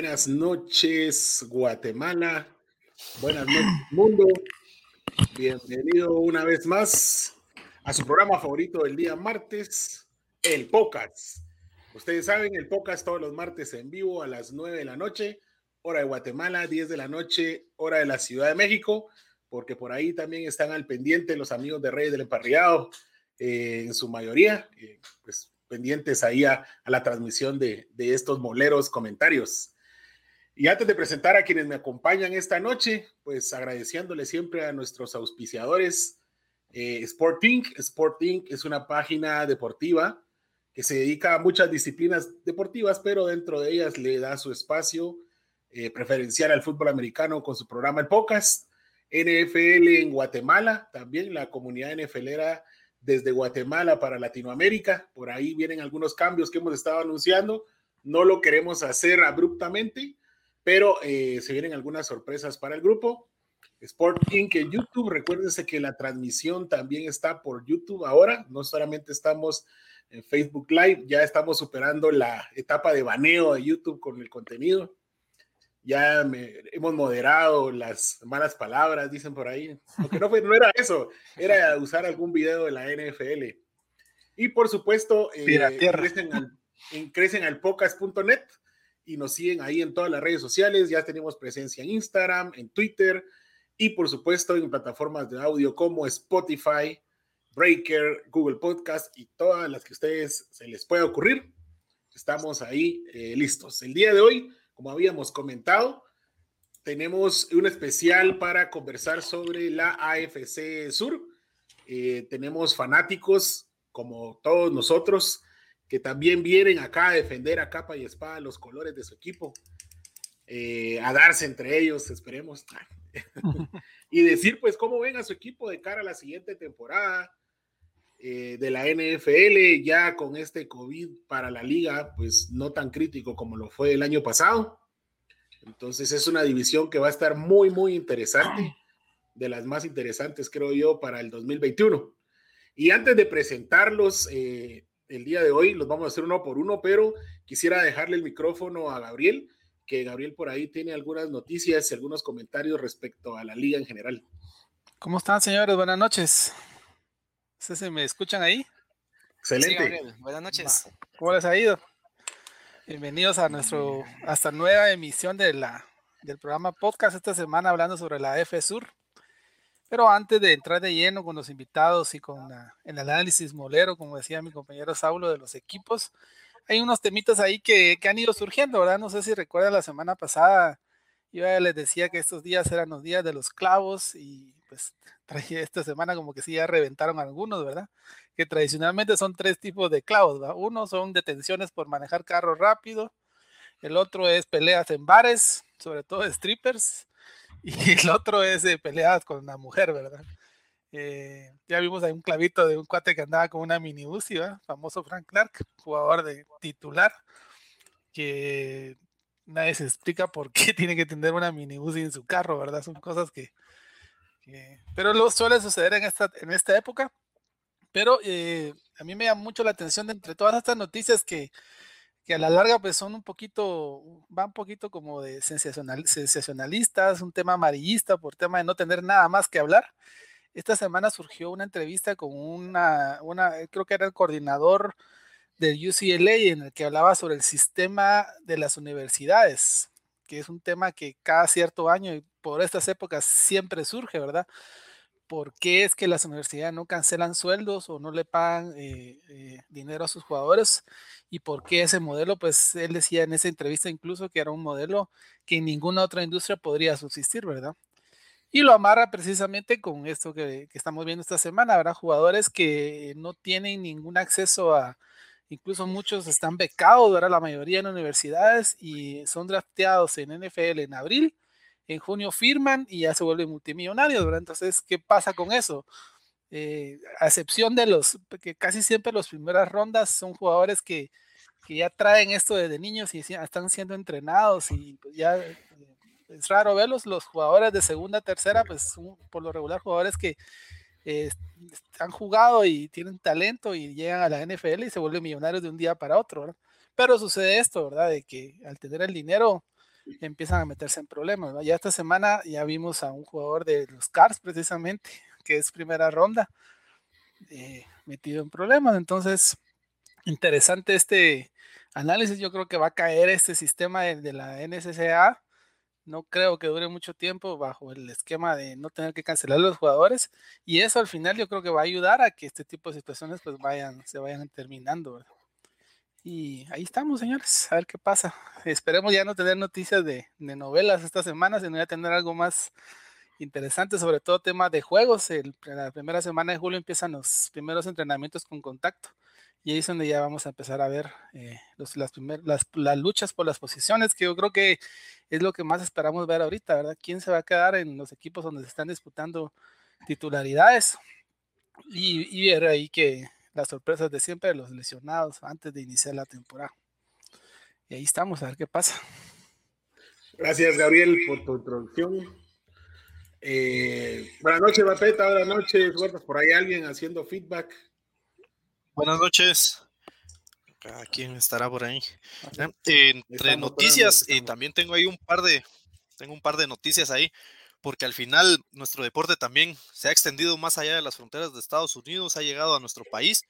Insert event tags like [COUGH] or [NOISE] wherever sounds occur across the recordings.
Buenas noches, Guatemala. Buenas noches, mundo. Bienvenido una vez más a su programa favorito del día martes, el Pocas. Ustedes saben, el Pocas todos los martes en vivo a las 9 de la noche, hora de Guatemala, 10 de la noche, hora de la Ciudad de México, porque por ahí también están al pendiente los amigos de Reyes del Emparrillado, eh, en su mayoría, eh, pues pendientes ahí a, la transmisión de, estos moleros comentarios. Y antes de presentar a quienes me acompañan esta noche, pues agradeciéndole siempre a nuestros auspiciadores, eh, Sport Inc. Sport Inc. es una página deportiva que se dedica a muchas disciplinas deportivas, pero dentro de ellas le da su espacio eh, preferencial al fútbol americano con su programa El Podcast, NFL en Guatemala, también la comunidad NFLera desde Guatemala para Latinoamérica. Por ahí vienen algunos cambios que hemos estado anunciando. No lo queremos hacer abruptamente, pero eh, se vienen algunas sorpresas para el grupo. Sport Inc. en YouTube. Recuérdense que la transmisión también está por YouTube ahora. No solamente estamos en Facebook Live, ya estamos superando la etapa de baneo de YouTube con el contenido ya hemos moderado las malas palabras, dicen por ahí. Aunque no, fue, no era eso, era usar algún video de la NFL. Y por supuesto, eh, crecen, al, crecen al pocas.net y nos siguen ahí en todas las redes sociales. Ya tenemos presencia en Instagram, en Twitter y por supuesto en plataformas de audio como Spotify, Breaker, Google Podcast y todas las que a ustedes se les pueda ocurrir. Estamos ahí eh, listos. El día de hoy como habíamos comentado, tenemos un especial para conversar sobre la AFC Sur. Eh, tenemos fanáticos como todos nosotros que también vienen acá a defender a capa y espada los colores de su equipo, eh, a darse entre ellos, esperemos, [LAUGHS] y decir pues cómo ven a su equipo de cara a la siguiente temporada eh, de la NFL, ya con este COVID para la liga, pues no tan crítico como lo fue el año pasado. Entonces es una división que va a estar muy, muy interesante, de las más interesantes, creo yo, para el 2021. Y antes de presentarlos eh, el día de hoy, los vamos a hacer uno por uno, pero quisiera dejarle el micrófono a Gabriel, que Gabriel por ahí tiene algunas noticias y algunos comentarios respecto a la liga en general. ¿Cómo están, señores? Buenas noches. ¿Se me escuchan ahí? Excelente. Buenas noches. ¿Cómo les ha ido? Bienvenidos a nuestro hasta nueva emisión de la, del programa podcast esta semana hablando sobre la F Sur. Pero antes de entrar de lleno con los invitados y con el análisis molero, como decía mi compañero Saulo, de los equipos, hay unos temitas ahí que, han ido surgiendo, ¿verdad? No sé si recuerdan la semana pasada, yo ya les decía que estos días eran los días de los clavos y pues [LAUGHS] traje esta semana como que sí ya reventaron algunos, ¿verdad? Que tradicionalmente son tres tipos de clavos, ¿verdad? Uno son detenciones por manejar carro rápido, el otro es peleas en bares, sobre todo strippers, y el otro es peleas con una mujer, ¿verdad? Eh, ya vimos ahí un clavito de un cuate que andaba con una mini Uzi, ¿verdad? famoso Frank Clark, jugador de titular, que nadie se explica por qué [LAUGHS] tiene que tener una mini en su carro, ¿verdad? Son cosas que, pero lo suele suceder en esta, en esta época. Pero eh, a mí me llama mucho la atención de entre todas estas noticias que, que a la larga pues son un poquito, van un poquito como de sensacional, sensacionalistas, un tema amarillista por tema de no tener nada más que hablar. Esta semana surgió una entrevista con una, una creo que era el coordinador del UCLA en el que hablaba sobre el sistema de las universidades, que es un tema que cada cierto año por estas épocas siempre surge, ¿verdad? ¿Por qué es que las universidades no cancelan sueldos o no le pagan eh, eh, dinero a sus jugadores? ¿Y por qué ese modelo? Pues él decía en esa entrevista incluso que era un modelo que en ninguna otra industria podría subsistir, ¿verdad? Y lo amarra precisamente con esto que, que estamos viendo esta semana, ¿verdad? Jugadores que no tienen ningún acceso a, incluso muchos están becados, ¿verdad? La mayoría en universidades y son drafteados en NFL en abril en junio firman y ya se vuelven multimillonarios, ¿verdad? Entonces, ¿qué pasa con eso? Eh, a excepción de los, que casi siempre las primeras rondas son jugadores que, que ya traen esto desde niños y están siendo entrenados y pues ya eh, es raro verlos, los jugadores de segunda, tercera, pues por lo regular jugadores que eh, han jugado y tienen talento y llegan a la NFL y se vuelven millonarios de un día para otro, ¿verdad? Pero sucede esto, ¿verdad? De que al tener el dinero empiezan a meterse en problemas. Ya esta semana ya vimos a un jugador de los Cars precisamente, [LAUGHS] que es primera ronda, eh, metido en problemas. Entonces, interesante este análisis. Yo creo que va a caer este sistema de, la NSCA no creo que dure mucho tiempo bajo el esquema de no tener que cancelar los jugadores y eso al final yo creo que va a ayudar a que este tipo de situaciones pues vayan, se vayan terminando. Y ahí estamos, señores, a ver qué pasa. Esperemos ya no tener noticias de, novelas esta semana, sino ya tener algo más interesante, sobre todo temas de juegos. El, la primera semana de julio empiezan los primeros entrenamientos con contacto y ahí es donde ya vamos a empezar a ver eh, las, las, las, luchas por las posiciones, que yo creo que es lo que más esperamos ver ahorita, ¿verdad? ¿Quién se va a quedar en los equipos donde se están disputando titularidades? Y, y ver ahí que las sorpresas de siempre, los lesionados antes de iniciar la temporada. Y ahí estamos, a ver qué pasa. Gracias, Gabriel, por tu introducción. Eh, buenas noches, Bapeta, buenas noches, por ahí alguien haciendo feedback. Buenas noches. ¿Quién estará por ahí? entre noticias, y también tengo ahí un par de, tengo un par de noticias ahí, porque al final nuestro deporte también se ha extendido más allá de las fronteras de Estados Unidos, ha llegado a nuestro país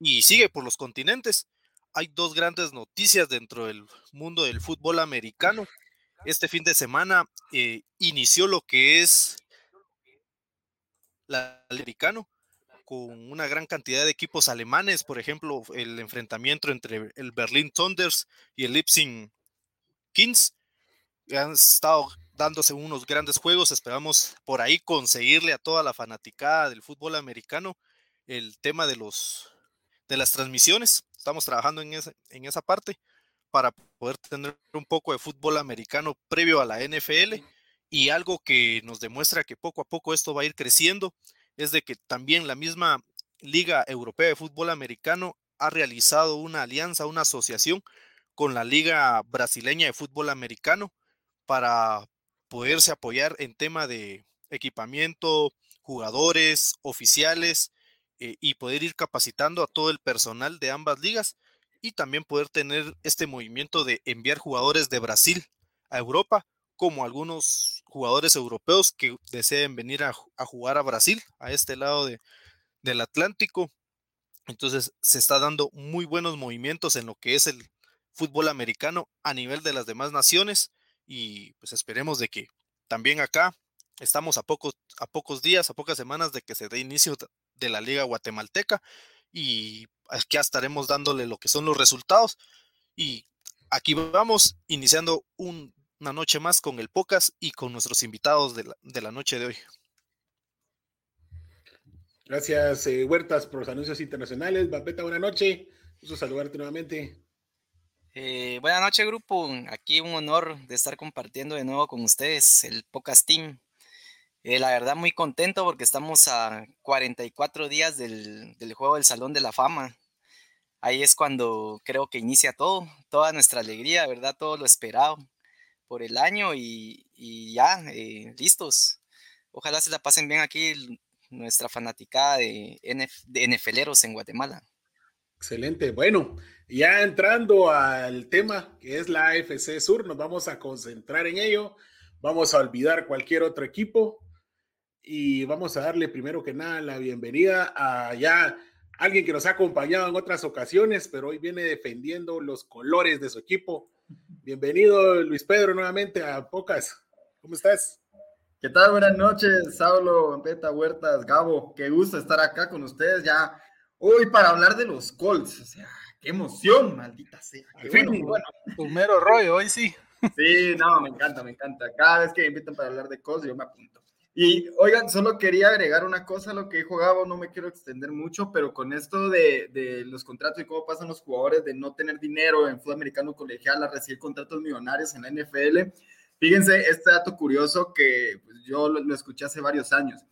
y sigue por los continentes. Hay dos grandes noticias dentro del mundo del fútbol americano. Este fin de semana eh, inició lo que es la americano con una gran cantidad de equipos alemanes, por ejemplo, el enfrentamiento entre el Berlin Thunders y el Leipzig Kings. Han estado dándose unos grandes juegos, esperamos por ahí conseguirle a toda la fanaticada del fútbol americano el tema de los de las transmisiones. Estamos trabajando en esa, en esa parte para poder tener un poco de fútbol americano previo a la NFL y algo que nos demuestra que poco a poco esto va a ir creciendo es de que también la misma Liga Europea de Fútbol Americano ha realizado una alianza, una asociación con la Liga Brasileña de Fútbol Americano para poderse apoyar en tema de equipamiento, jugadores, oficiales eh, y poder ir capacitando a todo el personal de ambas ligas y también poder tener este movimiento de enviar jugadores de Brasil a Europa como algunos jugadores europeos que deseen venir a, jugar a Brasil, a este lado de, del Atlántico. Entonces se está dando muy buenos movimientos en lo que es el fútbol americano a nivel de las demás naciones y pues esperemos de que también acá estamos a pocos, a pocos días, a pocas semanas de que se dé inicio de la liga guatemalteca y aquí estaremos dándole lo que son los resultados y aquí vamos iniciando un una noche más con el Pocas y con nuestros invitados de la, noche de hoy. Gracias, eh, Huertas, por los anuncios internacionales. Bapeta, buena noche. Gusto saludarte nuevamente. Eh, buenas noches, grupo. Aquí un honor de estar compartiendo de nuevo con ustedes el Pocas Team. Eh, la verdad, muy contento porque estamos a 44 días del, del juego del Salón de la Fama. Ahí es cuando creo que inicia todo, toda nuestra alegría, ¿verdad? Todo lo esperado por el año y, ya, eh, listos. Ojalá se la pasen bien aquí nuestra fanaticada de, de NFLeros en Guatemala. Excelente. Bueno, ya entrando al tema que es la AFC Sur, nos vamos a concentrar en ello. Vamos a olvidar cualquier otro equipo y vamos a darle primero que nada la bienvenida a ya alguien que nos ha acompañado en otras ocasiones, pero hoy viene defendiendo los colores de su equipo. Bienvenido, Luis Pedro, nuevamente a Pocas. ¿Cómo estás? ¿Qué tal? Buenas noches, Saulo, Peta Huertas, Gabo. Qué gusto estar acá con ustedes ya hoy para hablar de los Colts. O sea, qué emoción, maldita sea. Qué bueno, bueno. Primero rollo, hoy sí. Sí, no, me encanta, me encanta. Cada vez que me invitan para hablar de Colts, yo me apunto. Y oigan, solo quería agregar una cosa a lo que dijo Gabo, no me quiero extender mucho, pero con esto de, de, los contratos y cómo pasan los jugadores de no tener dinero en fútbol americano colegial a recibir contratos millonarios en la NFL, fíjense este dato curioso que pues, yo lo, lo, escuché hace varios años.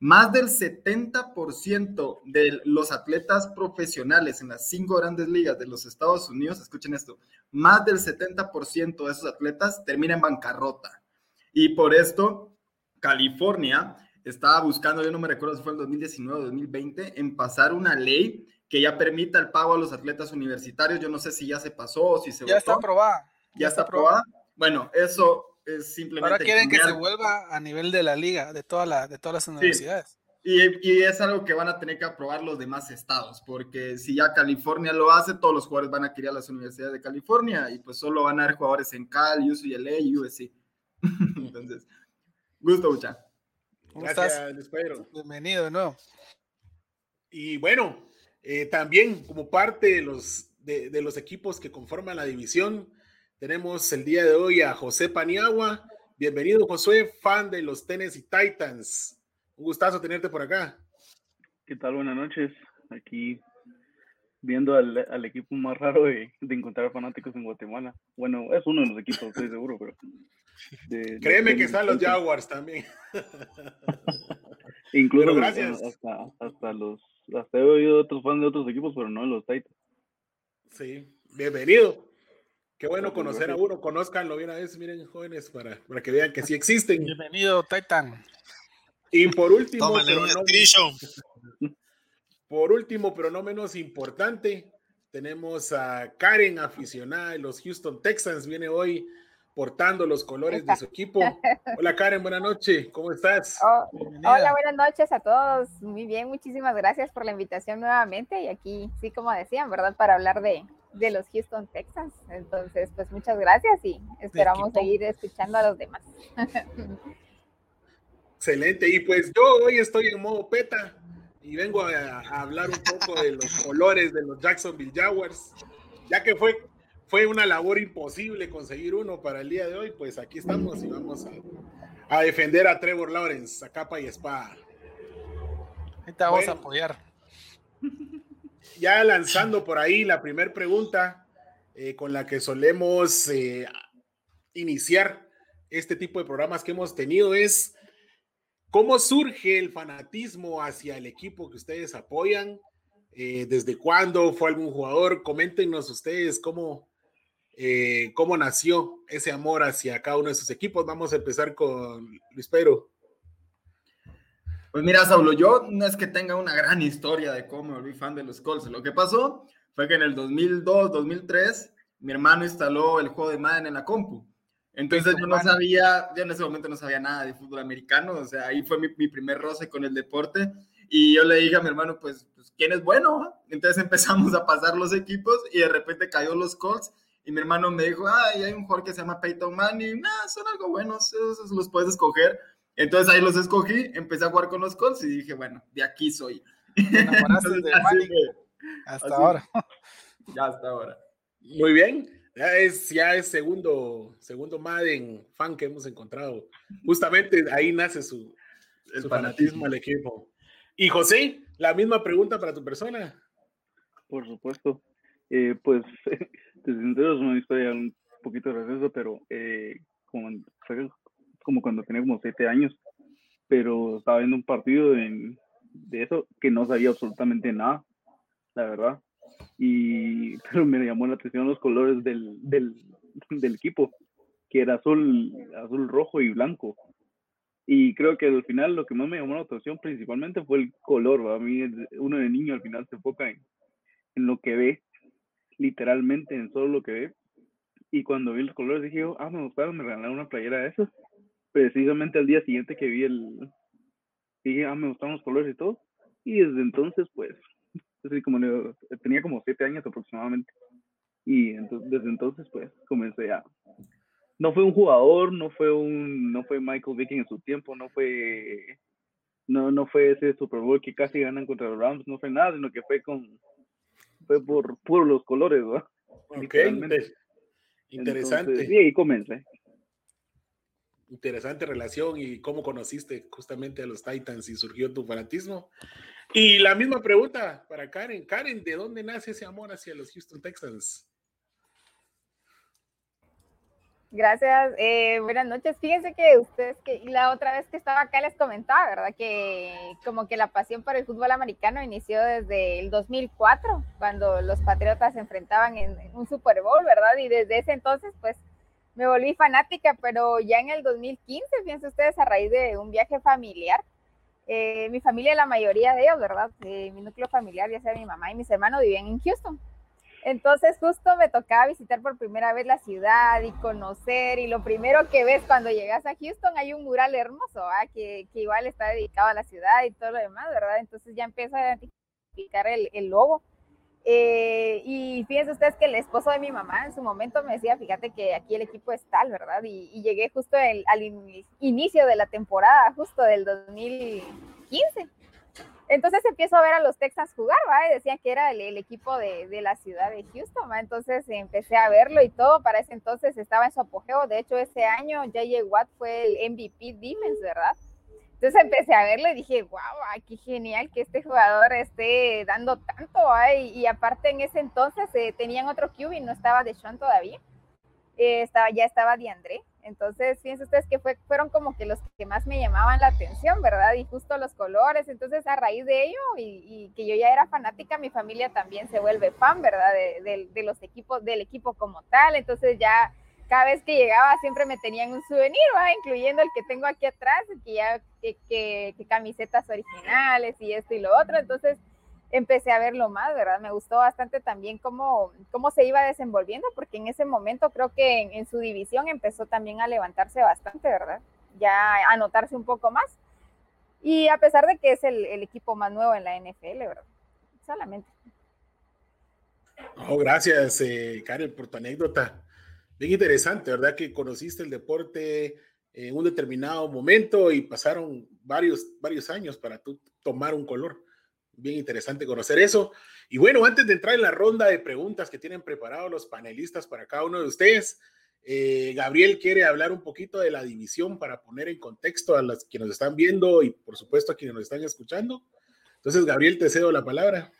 Más del 70% de los atletas profesionales en las cinco grandes ligas de los Estados Unidos, escuchen esto, más del 70% de esos atletas terminan en bancarrota. Y por esto California estaba buscando, yo no me recuerdo si fue en 2019 o 2020, en pasar una ley que ya permita el pago a los atletas universitarios. Yo no sé si ya se pasó o si se Ya está aprobada. Ya, está aprobada. Bueno, eso es simplemente. Ahora quieren que se vuelva a nivel de la liga, de, toda la, de todas las universidades. Y, es algo que van a tener que aprobar los demás estados, porque si ya California lo hace, todos los jugadores van a querer a las universidades de California y pues solo van a haber jugadores en Cal, UCLA y USC. Entonces, gusto, mucha. Gracias, Pedro. Bienvenido de nuevo. Y bueno, eh, también como parte de los, de, los equipos que conforman la división, tenemos el día de hoy a José Paniagua. Bienvenido, José, fan de los Tennessee Titans. Un gustazo tenerte por acá. ¿Qué tal? Buenas noches. Aquí viendo al, equipo más raro de, encontrar fanáticos en Guatemala. Bueno, es uno de los equipos, estoy seguro, pero. Créeme que están los Jaguars también. [LAUGHS] Incluso hasta, hasta los. Hasta he oído otros fans de otros equipos, pero no de los Titans. Sí, bienvenido. Qué bueno conocer a uno, conózcanlo bien a veces, miren jóvenes, para, para que vean que sí existen. Bienvenido, Titan. Y por último, pero no, por último, pero no menos importante, tenemos a Karen, aficionada de los Houston Texans, viene hoy portando los colores de su equipo. Hola Karen, buenas noches, ¿cómo estás? Oh, hola, buenas noches a todos. Muy bien, muchísimas gracias por la invitación nuevamente y aquí, sí, como decían, ¿verdad? Para hablar de, de los Houston Texans. Entonces, pues muchas gracias y esperamos seguir escuchando a los demás. Excelente. Y pues yo hoy estoy en modo peta y vengo a, hablar un poco de los colores de los Jacksonville Jaguars, ya que fue, fue una labor imposible conseguir uno para el día de hoy, pues aquí estamos y vamos a, defender a Trevor Lawrence a capa y espada. Ahí te vamos a apoyar. Ya lanzando por ahí la primera pregunta eh, con la que solemos eh, iniciar este tipo de programas que hemos tenido es ¿Cómo surge el fanatismo hacia el equipo que ustedes apoyan? Eh, ¿Desde cuándo fue algún jugador? Coméntenos ustedes cómo, cómo nació ese amor hacia cada uno de sus equipos. Vamos a empezar con Luis Pedro. Pues mira, Saulo, yo no es que tenga una gran historia de cómo me volví fan de los Colts. Lo que pasó fue que en el 2002, 2003, mi hermano instaló el juego de Madden en la compu. Entonces yo no sabía, yo en ese momento no sabía nada de fútbol americano, o sea, ahí fue mi, primer roce con el deporte y yo le dije a mi hermano, pues, pues ¿quién es bueno? Entonces [LAUGHS] empezamos a pasar los equipos y de repente cayó los Colts y mi hermano me dijo, ay, hay un jugador que se llama Peyton Manning, nah, son algo buenos, esos los puedes escoger. Entonces ahí los escogí, empecé a jugar con los Colts y dije, bueno, de aquí soy. [LAUGHS] Entonces, de hasta ahora. [LAUGHS] Ya hasta ahora. Muy bien. Ya es, ya es segundo, segundo Madden fan que hemos encontrado. Justamente ahí nace su, el fanatismo al equipo. Y José, la misma pregunta para tu persona. Por supuesto. Eh, pues, [LAUGHS] te sincero, es una historia un poquito graciosa, pero eh, como, como cuando tenía como siete años, pero estaba viendo un partido de eso que no sabía absolutamente nada, la verdad y [LAUGHS] pero me llamó la atención los colores del, del, equipo, que era azul, azul rojo y blanco. Y creo que al final lo que más me llamó la atención principalmente fue el color. A mí uno de niño al final se enfoca en, en lo que ve, literalmente en solo lo que ve. Y cuando vi los colores dije, ah, me gustaron, me regalaron una playera de esas. Precisamente al día siguiente que vi el... Dije, ah, me gustaron los colores y todo. Y desde entonces, pues, [LAUGHS] como tenía como siete años aproximadamente. Y entonces, desde entonces, pues, comencé a... No fue un jugador, no fue un, no fue Michael Vick en su tiempo, no fue, no, no fue ese Super Bowl que casi ganan contra los Rams, no fue nada, sino que fue con, fue por puro los colores, ¿verdad? Ok, interesante. y ahí comencé. Interesante relación y cómo conociste justamente a los Titans y surgió tu fanatismo. Y la misma pregunta para Karen. Karen, ¿de dónde nace ese amor hacia los Houston Texans? Gracias, eh, buenas noches. Fíjense que ustedes, que la otra vez que estaba acá les comentaba, ¿verdad? Que como que la pasión por el fútbol americano inició desde el 2004, cuando los Patriotas se enfrentaban en, en un Super Bowl, ¿verdad? Y desde ese entonces, pues, me volví fanática, pero ya en el 2015, fíjense ustedes, a raíz de un viaje familiar, Eh, mi familia, la mayoría de ellos, ¿verdad? Mi núcleo familiar, ya sea mi mamá y mis hermanos, vivían en Houston. Entonces justo me tocaba visitar por primera vez la ciudad y conocer y lo primero que ves cuando llegas a Houston hay un mural hermoso, que, que, igual está dedicado a la ciudad y todo lo demás, ¿verdad? Entonces ya empiezo a identificar el, el logo. Eh, y fíjense ustedes que el esposo de mi mamá en su momento me decía, fíjate que aquí el equipo es tal, ¿verdad? Y, llegué justo al inicio de la temporada, justo del 2015. Entonces empiezo a ver a los Texans jugar, ¿va? Y decían que era el, equipo de, la ciudad de Houston, ¿va? Entonces empecé a verlo y todo. Para ese entonces estaba en su apogeo. De hecho, ese año J.J. Watt fue el MVP Defense, ¿verdad? Entonces empecé a verlo y dije, wow, qué genial que este jugador esté dando tanto. ¿eh? Y, aparte en ese entonces eh, tenían otro QB no estaba de Sean todavía. Eh, estaba, ya estaba de André. Entonces, fíjense ustedes que fue, fueron como que los que más me llamaban la atención, ¿verdad? Y justo los colores. Entonces, a raíz de ello, y, que yo ya era fanática, mi familia también se vuelve fan, ¿verdad? De, los equipos, del equipo como tal. Entonces, ya cada vez que llegaba siempre me tenían un souvenir, ¿va? Incluyendo el que tengo aquí atrás, que ya, que, camisetas originales y esto y lo otro. Entonces, empecé a verlo más, ¿verdad? Me gustó bastante también cómo, cómo se iba desenvolviendo, porque en ese momento creo que en, su división empezó también a levantarse bastante, ¿verdad? Ya a anotarse un poco más. Y a pesar de que es el, equipo más nuevo en la NFL, ¿verdad? Solamente. Oh, gracias, eh, Karen, por tu anécdota. Bien interesante, ¿verdad? Que conociste el deporte en un determinado momento y pasaron varios, varios años para tú tomar un color bien interesante conocer eso. Y bueno, antes de entrar en la ronda de preguntas que tienen preparados los panelistas para cada uno de ustedes, eh, Gabriel quiere hablar un poquito de la división para poner en contexto a los que nos están viendo y por supuesto a quienes nos están escuchando. Entonces, Gabriel, te cedo la palabra.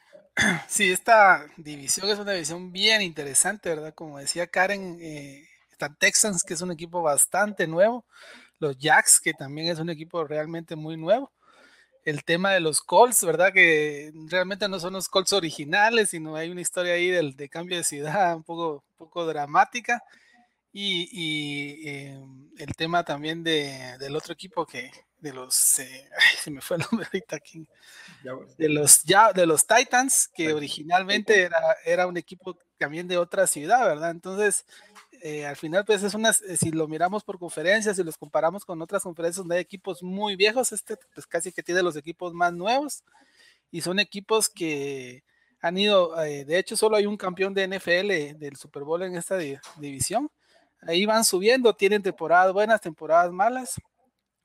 [CLEARS THROAT] Sí, esta división es una división bien interesante, ¿verdad? Como decía Karen, eh, están Texans, que es un equipo bastante nuevo, los Jacks, que también es un equipo realmente muy nuevo, el tema de los Colts, ¿verdad? Que realmente no son los Colts originales, sino hay una historia ahí del, de cambio de ciudad [LAUGHS] un poco, poco dramática. Y, em, el tema también de, del otro equipo que, de los, eh, [LAUGHS] se me fue el nombre ahorita aquí, de los, ya, de los Titans, que originalmente era, era un equipo también de otra ciudad, ¿verdad? Entonces, eh, al final, pues es una, eh, si lo miramos por conferencias, y los comparamos con otras conferencias donde hay equipos muy viejos, este pues casi que tiene los equipos más nuevos y son equipos que han ido, eh, de hecho solo hay un campeón de NFL del Super Bowl en esta división, ahí van subiendo, tienen temporadas buenas, temporadas malas,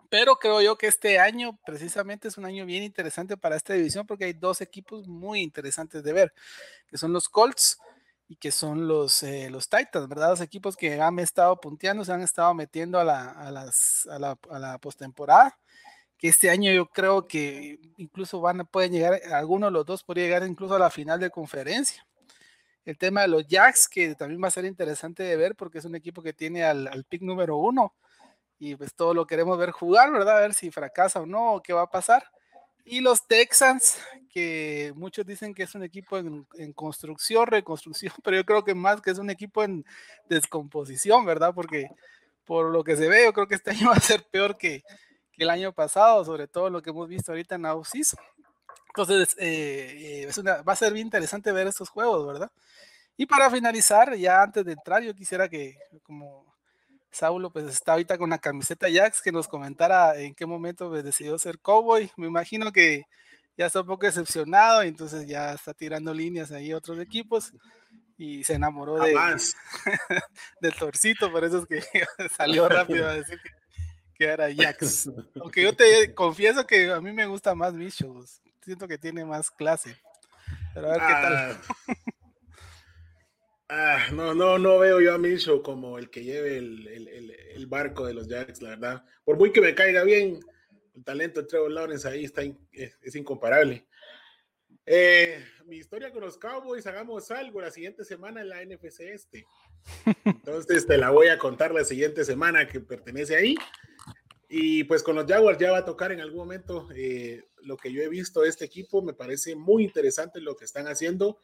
pero creo yo que este año precisamente es un año bien interesante para esta división porque hay dos equipos muy interesantes de ver, que son los Colts, y que son los, eh, los Titans, ¿verdad? Los equipos que han estado punteando, se han estado metiendo a la, a las, a la, a la postemporada, que este año yo creo que incluso van pueden llegar, alguno de los dos podría llegar incluso a la final de conferencia. El tema de los Jacks, que también va a ser interesante de ver porque es un equipo que tiene al, al pick número uno y pues todo lo queremos ver jugar, ¿verdad? A ver si fracasa o no, o qué va a pasar. Y los Texans, que muchos dicen que es un equipo en, construcción, reconstrucción, [LAUGHS] pero yo creo que más que es un equipo en descomposición, ¿verdad? Porque por lo que se ve, yo creo que este [LAUGHS] año va a ser peor que, el año pasado, sobre todo lo que hemos visto ahorita en Ausis. Entonces, eh, eh, es va a ser bien interesante ver estos juegos, ¿verdad? Y para finalizar, ya antes de entrar, yo quisiera que, como Saulo pues está ahorita con la camiseta Jax, que nos comentara en qué momento pues, decidió ser cowboy. Me imagino que ya está un poco decepcionado, y entonces ya está tirando líneas ahí a otros equipos y se enamoró de, [LAUGHS] del torcito, por eso es que [LAUGHS] salió rápido a decir que, era Jax. [LAUGHS] Aunque yo te confieso que a mí me gusta más Mitchell, siento que tiene más clase. Pero a ver qué tal. Ah, [LAUGHS] Ah, no, no, no veo yo a Minshew como el que lleve el, barco de los Jacks, la verdad. Por muy que me caiga bien, el talento de Trevor Lawrence ahí está, es, incomparable. Eh, mi historia con los Cowboys, hagamos algo la siguiente semana en la NFC Este. [LAUGHS] Entonces te la voy a contar la siguiente semana que pertenece ahí. Y pues con los Jaguars ya va a tocar en algún momento eh, lo que yo he visto de este equipo. Me parece muy interesante lo que están haciendo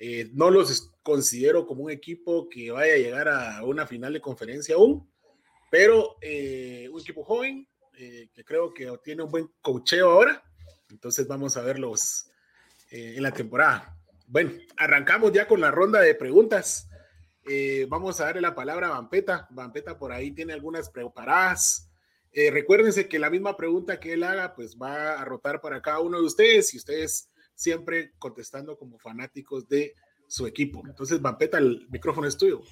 eh, no los considero como un equipo que vaya a llegar a una final de conferencia aún, pero eh, un equipo joven, eh, que creo que tiene un buen cocheo ahora. Entonces vamos a verlos eh, en la temporada. Bueno, arrancamos ya con la ronda de preguntas. Eh, vamos a darle la palabra a Vampeta. Vampeta por ahí tiene algunas preparadas. Recuérdense que la misma pregunta que él haga, pues va a rotar para cada uno de ustedes y ustedes siempre contestando como fanáticos de su equipo. Entonces, Vampeta, el micrófono es tuyo.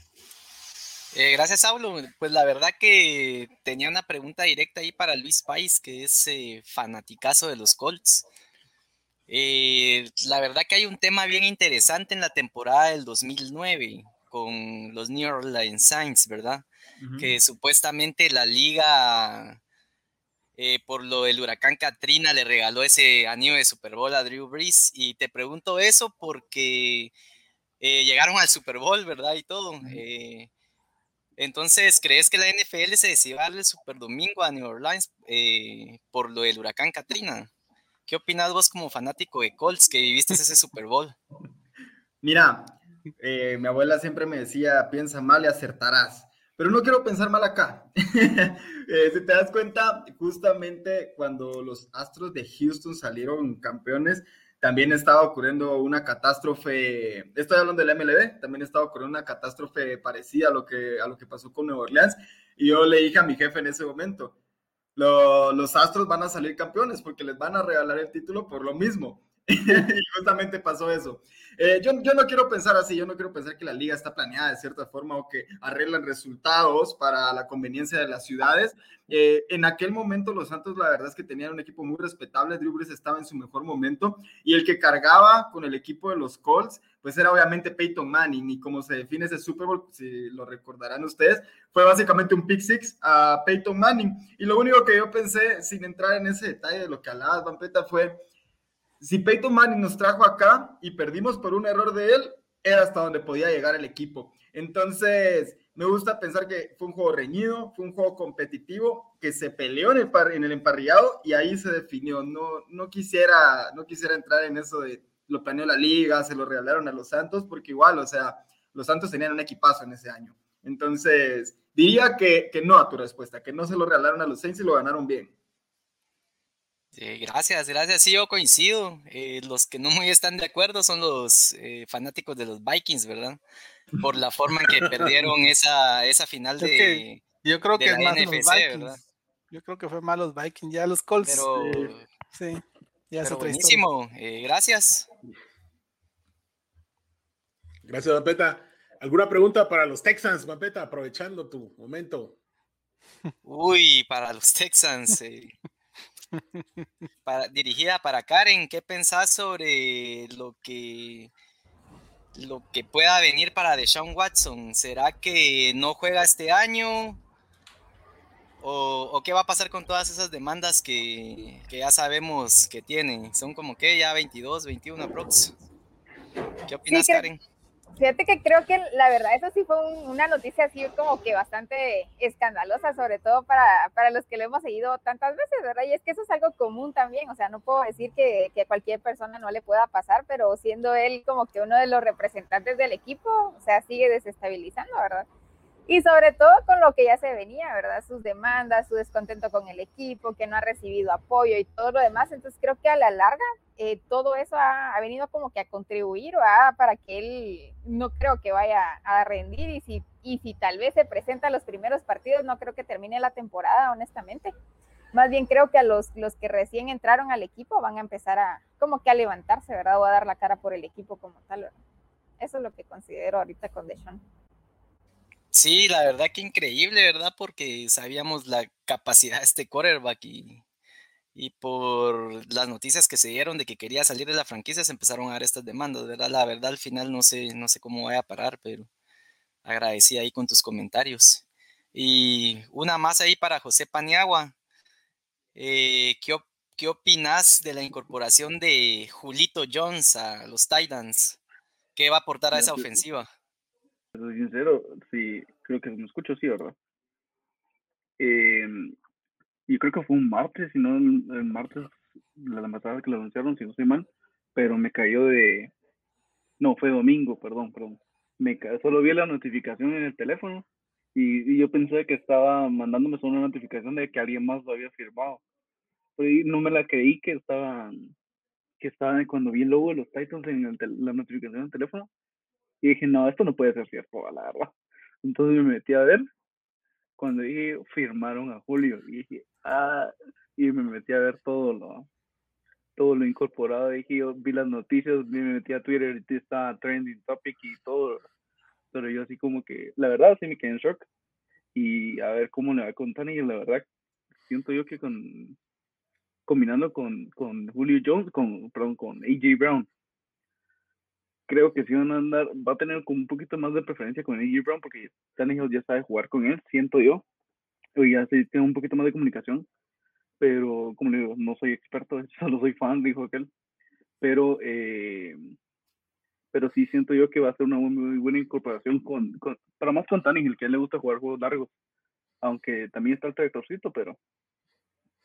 Eh, gracias, Saulo. Pues la verdad que tenía una pregunta directa ahí para Luis Pais, que es eh, fanaticazo de los Colts. Eh, la verdad que hay un tema bien interesante en la temporada del 2009 con los New Orleans Saints, ¿verdad? Que supuestamente la liga, por lo del huracán Katrina, le regaló ese anillo de Super Bowl a Drew Brees. Y te pregunto eso porque llegaron al Super Bowl, ¿verdad? Y todo. Entonces, ¿crees que la NFL se decidió darle el Super Domingo a New Orleans eh, por lo del huracán Katrina? ¿Qué opinas vos como fanático de Colts que viviste ese Super Bowl? [LAUGHS] Mira, eh, mi abuela siempre me decía, piensa mal y acertarás. Pero no quiero pensar mal acá. [LAUGHS] Eh, si te das cuenta, justamente cuando los Astros de Houston salieron campeones, también estaba ocurriendo una catástrofe, estoy hablando del MLB, también estaba ocurriendo una catástrofe parecida a lo que, a lo que pasó con Nueva Orleans. Y yo le dije a mi jefe en ese momento, los Astros van a salir campeones porque les van a regalar el título por lo mismo. [LAUGHS] y justamente pasó eso. Eh, yo, yo, no quiero pensar así, yo no quiero pensar que la liga está planeada de cierta forma o que arreglan resultados para la conveniencia de las ciudades. Eh, en aquel momento los Santos la verdad es que tenían un equipo muy respetable, Drew Brees estaba en su mejor momento y el que cargaba con el equipo de los Colts pues era obviamente Peyton Manning y como se define ese Super Bowl, si lo recordarán ustedes, fue básicamente un pick six a Peyton Manning y lo único que yo pensé sin entrar en ese detalle de lo que hablabas, Vampeta, fue si Peyton Manning nos trajo acá y perdimos por un error de él, era hasta donde podía llegar el equipo. Entonces, me gusta pensar que fue un juego reñido, fue un juego competitivo, que se peleó en el, en el emparrillado y ahí se definió. No, no, quisiera, no quisiera entrar en eso de lo planeó la liga, se lo regalaron a los Santos, porque igual, o sea, los Santos tenían un equipazo en ese año. Entonces, diría que, que no a tu respuesta, que no se lo regalaron a los Saints y lo ganaron bien gracias, gracias. Sí, yo coincido. Eh, los que no muy están de acuerdo son los eh, fanáticos de los Vikings, ¿verdad? Por la forma en que [LAUGHS] perdieron esa, esa final de. yo creo que es más NFC, los Vikings. Yo creo que fue más los Vikings, ya los Colts. Pero, sí, ya es buenísimo. Eh, gracias. Gracias, Vampeta. ¿Alguna pregunta para los Texans, Vampeta? Aprovechando tu momento. Uy, para los Texans. Para, dirigida para Karen, ¿qué pensás sobre lo que lo que pueda venir para Deshaun Watson? ¿Será que no juega este año? ¿O, qué va a pasar con todas esas demandas que, ya sabemos que tiene? Son como que ya 22, 21 aprox. ¿Qué opinas, Karen? Fíjate que creo que la verdad, eso sí fue una noticia así como que bastante escandalosa, sobre todo para, para, los que lo hemos seguido tantas veces, ¿verdad? Y es que eso es algo común también, o sea, no puedo decir que, que cualquier persona no le pueda pasar, pero siendo él como que uno de los representantes del equipo, o sea, sigue desestabilizando, ¿verdad? Y sobre todo con lo que ya se venía, ¿verdad? Sus demandas, su descontento con el equipo, que no ha recibido apoyo y todo lo demás. Entonces creo que a la larga eh, todo eso ha, venido como que a contribuir para que él no creo que vaya a rendir y si, y si tal vez se presenta los primeros partidos, no creo que termine la temporada, honestamente. Más bien creo que a los, los que recién entraron al equipo van a empezar a como que a levantarse, ¿verdad? O a dar la cara por el equipo como tal. Eso es lo que considero ahorita con Deshaun. Sí, la verdad que increíble, ¿verdad? Porque sabíamos la capacidad de este quarterback y, y por las noticias que se dieron de que quería salir de la franquicia se empezaron a dar estas demandas, ¿verdad? La verdad al final no sé, no sé cómo vaya a parar, pero agradecí ahí con tus comentarios. Y una más ahí para José Paniagua. Eh, ¿qué, ¿Qué opinas de la incorporación de Julito Jones a los Titans? ¿Qué va a aportar a esa ofensiva? Soy sincero, sí, creo que me escucho, sí, ¿verdad? Eh, y creo que fue un martes, si no el, martes, la pasada que lo anunciaron, si no estoy mal, pero me cayó de... No, fue domingo, perdón, perdón. Me solo vi la notificación en el teléfono Y, yo pensé que estaba mandándome solo una notificación de que alguien más lo había firmado. No me la creí que estaban, que estaban cuando vi el logo de los Titans en la notificación del teléfono. Y dije, no, esto no puede ser cierto, la verdad. Entonces me metí a ver. Cuando dije, firmaron a Julio. Y dije, ah, y me metí a ver todo lo, todo lo incorporado. Dije, yo vi las noticias, me metí a Twitter y estaba trending topic y todo pero yo así como que, la verdad, sí me quedé en shock. Y a ver cómo le va con Tony, la verdad, siento yo que con combinando con, con Julio Jones, con, perdón, con AJ Brown, creo que sí van a andar, va a tener como un poquito más de preferencia con AJ Brown porque Tannehill ya sabe jugar con él, siento yo, o ya tiene un poquito más de comunicación, pero como le digo, no soy experto, [LAUGHS] solo soy fan, dijo aquel, pero eh, pero sí siento yo que va a ser una muy, buena incorporación con, con, más con Tannehill, que a él le gusta jugar juegos largos, aunque también está el tractorcito, pero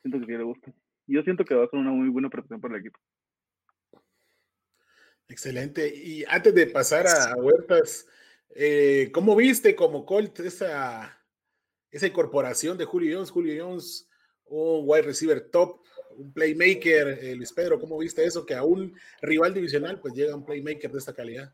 siento que sí le gusta. Yo siento que va a ser una muy buena protección para el equipo. Excelente. Y antes de pasar a, Huertas, eh, ¿cómo viste como Colt esa, esa incorporación de Julio Jones? Julio Jones, un wide receiver top, un playmaker, eh, Luis Pedro, ¿cómo viste eso? Que a un rival divisional pues llega un playmaker de esta calidad.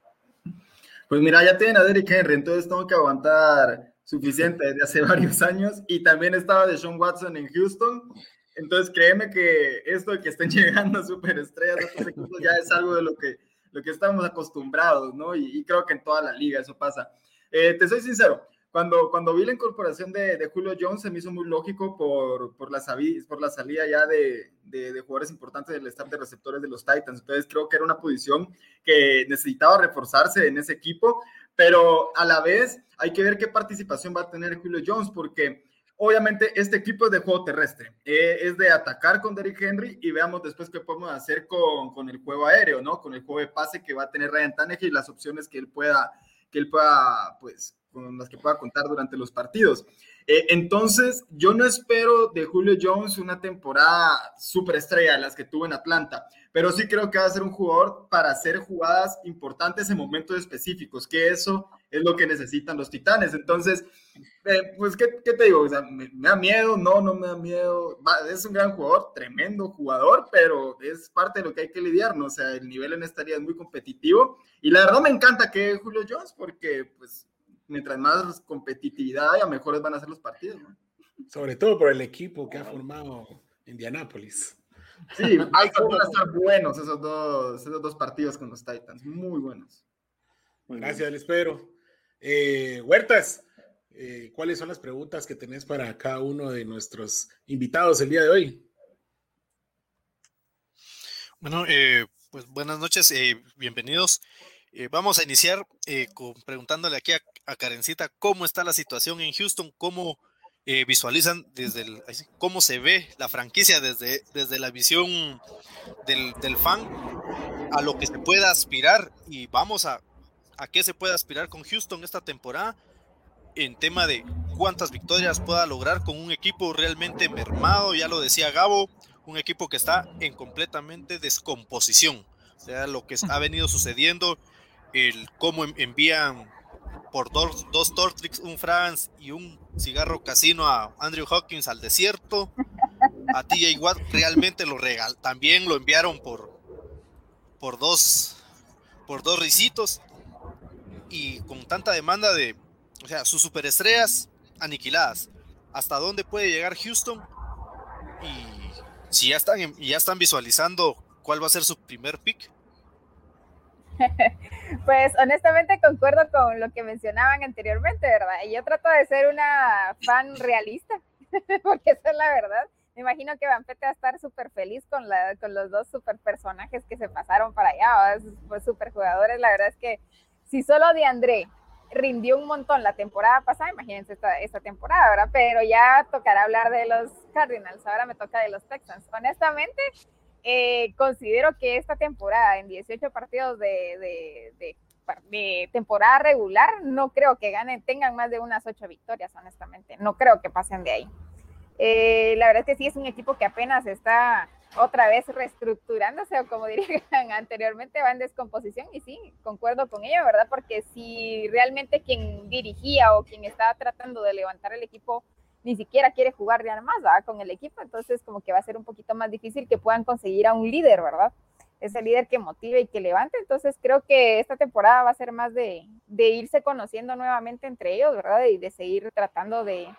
Pues mira, ya tienen a Derrick Henry, entonces tengo que aguantar suficiente desde hace [LAUGHS] varios años y también estaba de Sean Watson en Houston. Entonces créeme que esto de que estén [LAUGHS] llegando superestrellas a estos equipos ya es algo de lo que, lo que estamos acostumbrados, ¿no? Y, creo que en toda la liga eso pasa. Eh, te soy sincero, cuando, cuando vi la incorporación de, Julio Jones se me hizo muy lógico por, por, la, por la salida ya de, de, de, jugadores importantes del staff de receptores de los Titans. Entonces creo que era una posición que necesitaba reforzarse en ese equipo, pero a la vez hay que ver qué participación va a tener Julio Jones porque obviamente este equipo es de juego terrestre, eh, es de atacar con Derrick Henry y veamos después qué podemos hacer con, con, el juego aéreo, ¿no? Con el juego de pase que va a tener Ryan Tannehill y las opciones que él pueda, que él pueda, pues, con las que pueda contar durante los partidos. Eh, entonces, yo no espero de Julio Jones una temporada súper estrella las que tuvo en Atlanta, pero sí creo que va a ser un jugador para hacer jugadas importantes en momentos específicos, que eso es lo que necesitan los titanes. Entonces, eh, pues, ¿qué, te digo? ¿me, da miedo? No, no me da miedo. es un gran jugador, tremendo jugador, pero es parte de lo que hay que lidiar, ¿no? O sea, el nivel en esta liga es muy competitivo y la verdad me encanta que Julio Jones, porque, pues, mientras más competitividad haya, mejores van a ser los partidos. Sobre todo por el equipo que ha formado Indianápolis. Sí, van a estar buenos esos dos, esos dos partidos con los Titans, muy buenos. Gracias, les espero. Eh, Huertas, eh, ¿cuáles son las preguntas que tenés para cada uno de nuestros invitados el día de hoy? Bueno, eh, pues buenas noches, bienvenidos. vamos a iniciar con, preguntándole aquí a, a Karencita cómo está la situación en Houston, cómo eh, visualizan desde el, cómo se ve la franquicia desde, desde la visión del, del, fan a lo que se pueda aspirar y vamos a, a qué se puede aspirar con Houston esta temporada en tema de cuántas victorias pueda lograr con un equipo realmente mermado, ya lo decía Gabo, un equipo que está en completamente descomposición, o sea, lo que ha venido sucediendo, el cómo envían por dos, dos Tortrix, un France y un cigarro casino a Andrew Hawkins al desierto. A TJ Watt realmente lo regal, también lo enviaron por, por dos por dos risitos y con tanta demanda de, o sea, sus superestrellas aniquiladas. ¿Hasta dónde puede llegar Houston? Y si ya están, ya están visualizando cuál va a ser su primer pick. [LAUGHS] Pues honestamente concuerdo con lo que mencionaban anteriormente, ¿verdad? Y yo trato de ser una fan realista, [LAUGHS] porque esa es la verdad. Me imagino que Van Pete va a estar súper feliz con, la, con los dos super personajes que se pasaron para allá, pues super jugadores. La verdad es que si solo de André rindió un montón la temporada pasada, imagínense esta, esta temporada, ¿verdad? Pero ya tocará hablar de los Cardinals, ahora me toca de los Texans. Honestamente, eh, considero que esta temporada, en 18 partidos de, de, temporada regular, no creo que ganen, tengan más de unas 8 victorias, honestamente. No creo que pasen de ahí. Eh, la verdad es que sí es un equipo que apenas está otra vez reestructurándose o como [LAUGHS] dirían anteriormente va en descomposición y sí, concuerdo con ello, ¿verdad? Porque si realmente quien dirigía o quien estaba tratando de levantar el equipo ni siquiera quiere jugar ya más ¿verdad? con el equipo, entonces como que va a ser un poquito más difícil que puedan conseguir a un líder, ¿verdad? Ese líder que motive y que levante, entonces creo que esta temporada va a ser más de, de irse conociendo nuevamente entre ellos, ¿verdad? Y de seguir tratando de,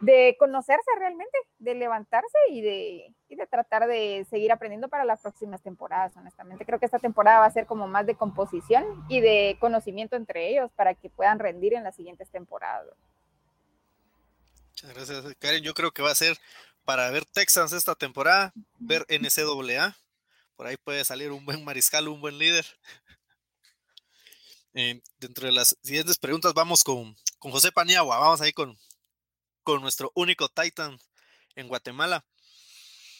de conocerse realmente, de levantarse y de, y de tratar de seguir aprendiendo para las próximas temporadas, honestamente. Creo que esta temporada va a ser como más de composición y de conocimiento entre ellos para que puedan rendir en las siguientes temporadas. Muchas gracias, Karen. Yo creo que va a ser para ver Texans esta temporada, ver NCAA. Por ahí puede salir un buen mariscal, un buen líder. Eh, dentro de las siguientes preguntas vamos con, con José Paniagua. Vamos ahí con, con nuestro único Titan en Guatemala.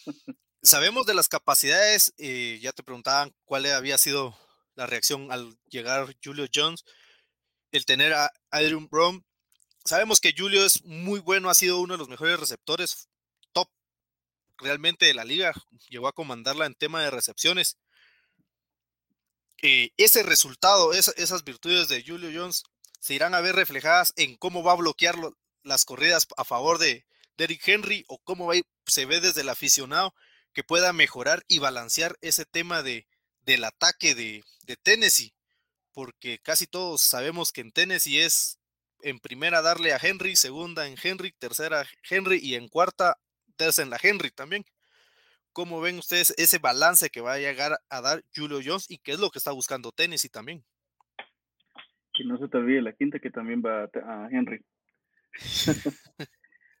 [LAUGHS] Sabemos de las capacidades, eh, ya te preguntaban cuál había sido la reacción al llegar Julio Jones, el tener a Adrian Brown. Sabemos que Julio es muy bueno, ha sido uno de los mejores receptores top realmente de la liga, llegó a comandarla en tema de recepciones. Eh, ese resultado, esas virtudes de Julio Jones se irán a ver reflejadas en cómo va a bloquearlo las corridas a favor de Derrick Henry o cómo se ve desde el aficionado que pueda mejorar y balancear ese tema de, del ataque de Tennessee, porque casi todos sabemos que en Tennessee es en primera darle a Henry, segunda en Henry, tercera Henry y en cuarta tercera en la Henry también. ¿Cómo ven ustedes ese balance que va a llegar a dar Julio Jones y qué es lo que está buscando Tennessee también? Que no se te olvide la quinta que también va a Henry. [LAUGHS]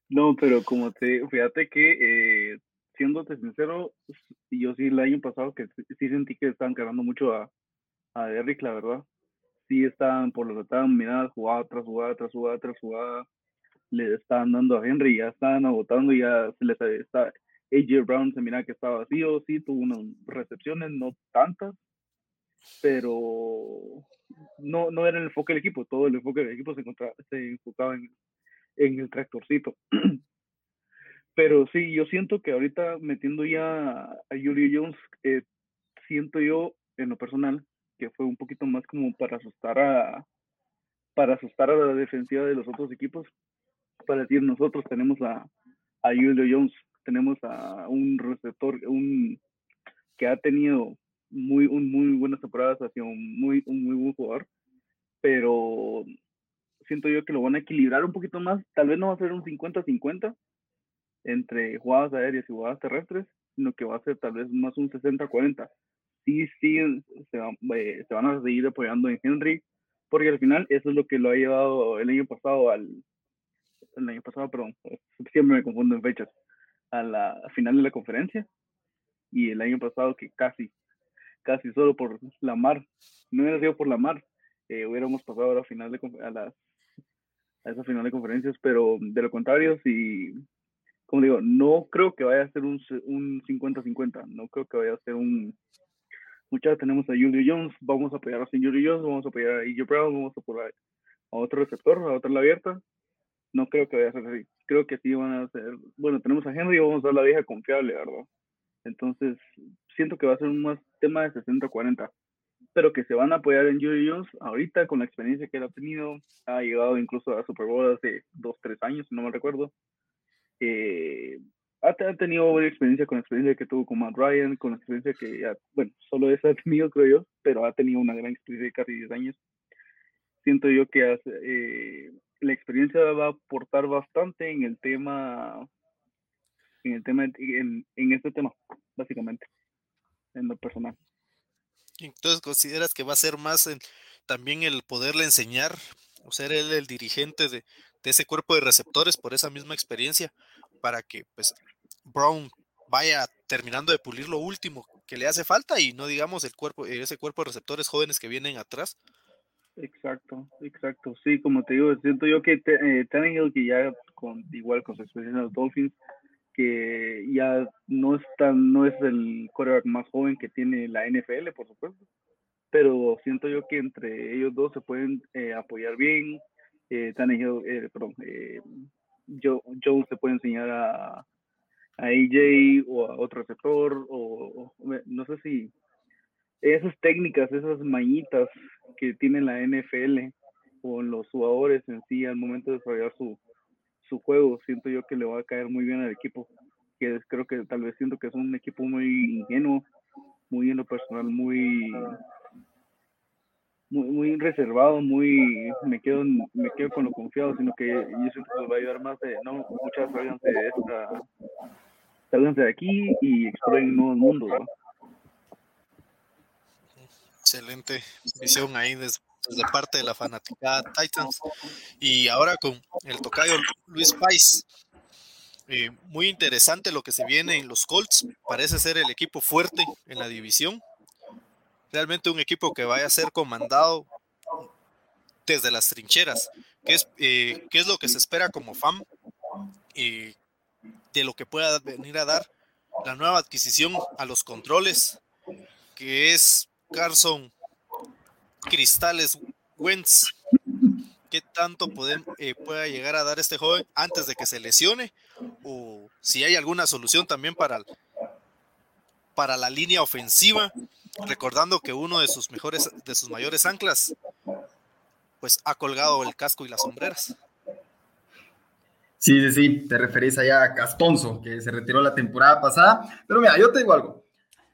no, pero como te, fíjate que, eh, siéndote sincero, yo sí el año pasado que sí sentí que estaban cargando mucho a, a Derrick, la verdad. Sí estaban, por lo que estaban mirando, jugada tras jugada, tras jugada, tras jugada, le estaban dando a Henry, ya estaban agotando, ya se les está, AJ Brown se mira que estaba vacío, sí, tuvo unas recepciones, no tantas, pero no, no era el enfoque del equipo, todo el enfoque del equipo se, se enfocaba en, en el tractorcito. [CLEARS THROAT] Pero sí, yo siento que ahorita metiendo ya a Julio Jones, eh, siento yo en lo personal que fue un poquito más como para asustar a para asustar a la defensiva de los otros equipos. Para decir, nosotros tenemos a, Julio Jones, tenemos a un receptor, un que ha tenido muy, un, muy buenas temporadas, ha sido muy, un muy buen jugador, pero siento yo que lo van a equilibrar un poquito más. Tal vez no va a ser un 50-50 entre jugadas aéreas y jugadas terrestres, sino que va a ser tal vez más un 60-40. Sí, sí, se, eh, se, van a seguir apoyando en Henry, porque al final eso es lo que lo ha llevado el año pasado al. El año pasado, perdón, siempre me confundo en fechas. A la final de la conferencia. Y el año pasado que casi, casi solo por la mar, no hubiera sido por la mar, eh, hubiéramos pasado a final de a las a esa final de conferencias, pero de lo contrario, si, como digo, no creo que vaya a ser un 50-50, no creo que vaya a ser un, muchachos, tenemos a Julio Jones, vamos a apoyar a Julio Jones, vamos a apoyar a AJ Brown, vamos a apoyar a otro receptor, a otra la abierta, no creo que vaya a ser así, creo que sí van a ser, bueno, tenemos a Henry, vamos a dar la vieja confiable, ¿verdad? Entonces, siento que va a ser un más tema de 60-40 pero que se van a apoyar en Julio Jones ahorita con la experiencia que él ha tenido. Ha llegado incluso a Super Bowl hace dos, tres años, no me recuerdo. Eh, ha, tenido buena experiencia con la experiencia que tuvo con Matt Ryan, con la experiencia que, bueno, solo esa [LAUGHS] ha tenido, creo yo, pero ha tenido una gran experiencia de casi 10 años. Siento yo que eh, la experiencia va a aportar bastante en el tema, en el tema, en, en este tema, básicamente, en lo personal. Entonces, ¿consideras que va a ser más también el poderle enseñar o ser él el dirigente de, ese cuerpo de receptores por esa misma experiencia para que pues Brown vaya terminando de pulir lo último que le hace falta y no digamos el cuerpo, ese cuerpo de receptores jóvenes que vienen atrás? Exacto, exacto. Sí, como te digo, siento yo que eh, Tannehill, que ya con igual con su experiencia en los Dolphins, que ya no es no es el quarterback más joven que tiene la NFL, por supuesto, pero siento yo que entre ellos dos se pueden eh, apoyar bien. Eh, Tannehill, eh, perdón, eh, Joe, se puede enseñar a, a AJ o a otro receptor, o, no sé si esas técnicas, esas mañitas que tiene la NFL o los jugadores en sí al momento de desarrollar su, su juego, siento yo que le va a caer muy bien al equipo. Que creo que tal vez siento que es un equipo muy ingenuo, muy en lo personal, muy muy, reservado, muy me quedo me quedo con lo confiado, sino que yo siento que va a ayudar más de no muchas de esta sálganse de aquí y exploren nuevos mundos, ¿no? Excelente visión ahí desde, parte de la fanática Titans. Y ahora con el tocayo Luis Pais. Eh, muy interesante lo que se viene en los Colts. Parece ser el equipo fuerte en la división realmente un equipo que vaya a ser comandado desde las trincheras, que es, eh, es lo que se espera como fan de lo que pueda venir a dar la nueva adquisición a los controles, que es Carson Cristales Wentz. ¿Qué tanto puede, eh, pueda llegar a dar este joven antes de que se lesione? O si hay alguna solución también para, para la línea ofensiva recordando que uno de sus mejores, de sus mayores anclas, pues ha colgado el casco y las sombreras. Sí, sí, sí, te referís allá a Castonzo, que se retiró la temporada pasada. Pero mira, yo te digo algo.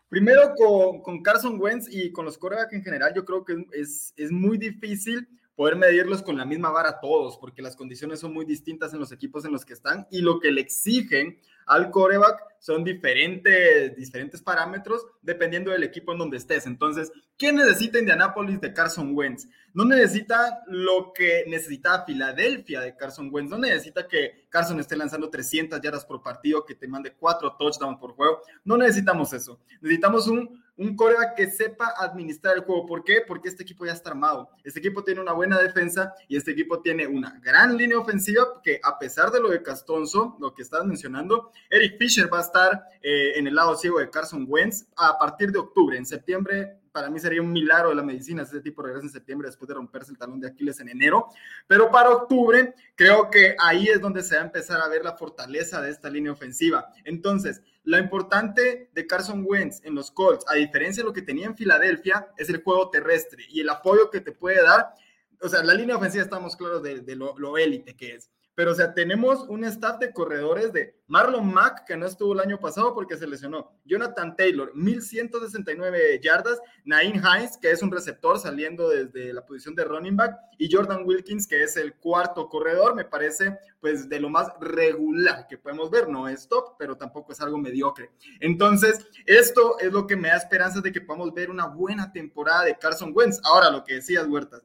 Primero con, con Carson Wentz y con los corebacks en general, yo creo que es, es muy difícil poder medirlos con la misma vara todos, porque las condiciones son muy distintas en los equipos en los que están y lo que le exigen al coreback son diferentes, diferentes parámetros dependiendo del equipo en donde estés. Entonces, ¿qué necesita Indianapolis de Carson Wentz? No necesita lo que necesita Filadelfia de Carson Wentz. No necesita que Carson esté lanzando 300 yardas por partido, que te mande cuatro touchdowns por juego. No necesitamos eso. Necesitamos un, un coreback que sepa administrar el juego. ¿Por qué? Porque este equipo ya está armado. Este equipo tiene una buena defensa y este equipo tiene una gran línea ofensiva que a pesar de lo de Castonzo, lo que estás mencionando, Eric Fisher va a estar eh, en el lado ciego de Carson Wentz a partir de octubre. En septiembre, para mí sería un milagro de la medicina ese tipo regresa en septiembre después de romperse el talón de Aquiles en enero. Pero para octubre, creo que ahí es donde se va a empezar a ver la fortaleza de esta línea ofensiva. Entonces, lo importante de Carson Wentz en los Colts, a diferencia de lo que tenía en Filadelfia, es el juego terrestre y el apoyo que te puede dar. O sea, la línea ofensiva estamos claros de, lo élite que es pero o sea, tenemos un staff de corredores de Marlon Mack, que no estuvo el año pasado porque se lesionó, Jonathan Taylor, 1169 yardas, Nain Hines, que es un receptor saliendo desde la posición de running back, y Jordan Wilkins, que es el cuarto corredor, me parece pues de lo más regular que podemos ver, no es top, pero tampoco es algo mediocre. Entonces, esto es lo que me da esperanza de que podamos ver una buena temporada de Carson Wentz. Ahora, lo que decías, Huertas,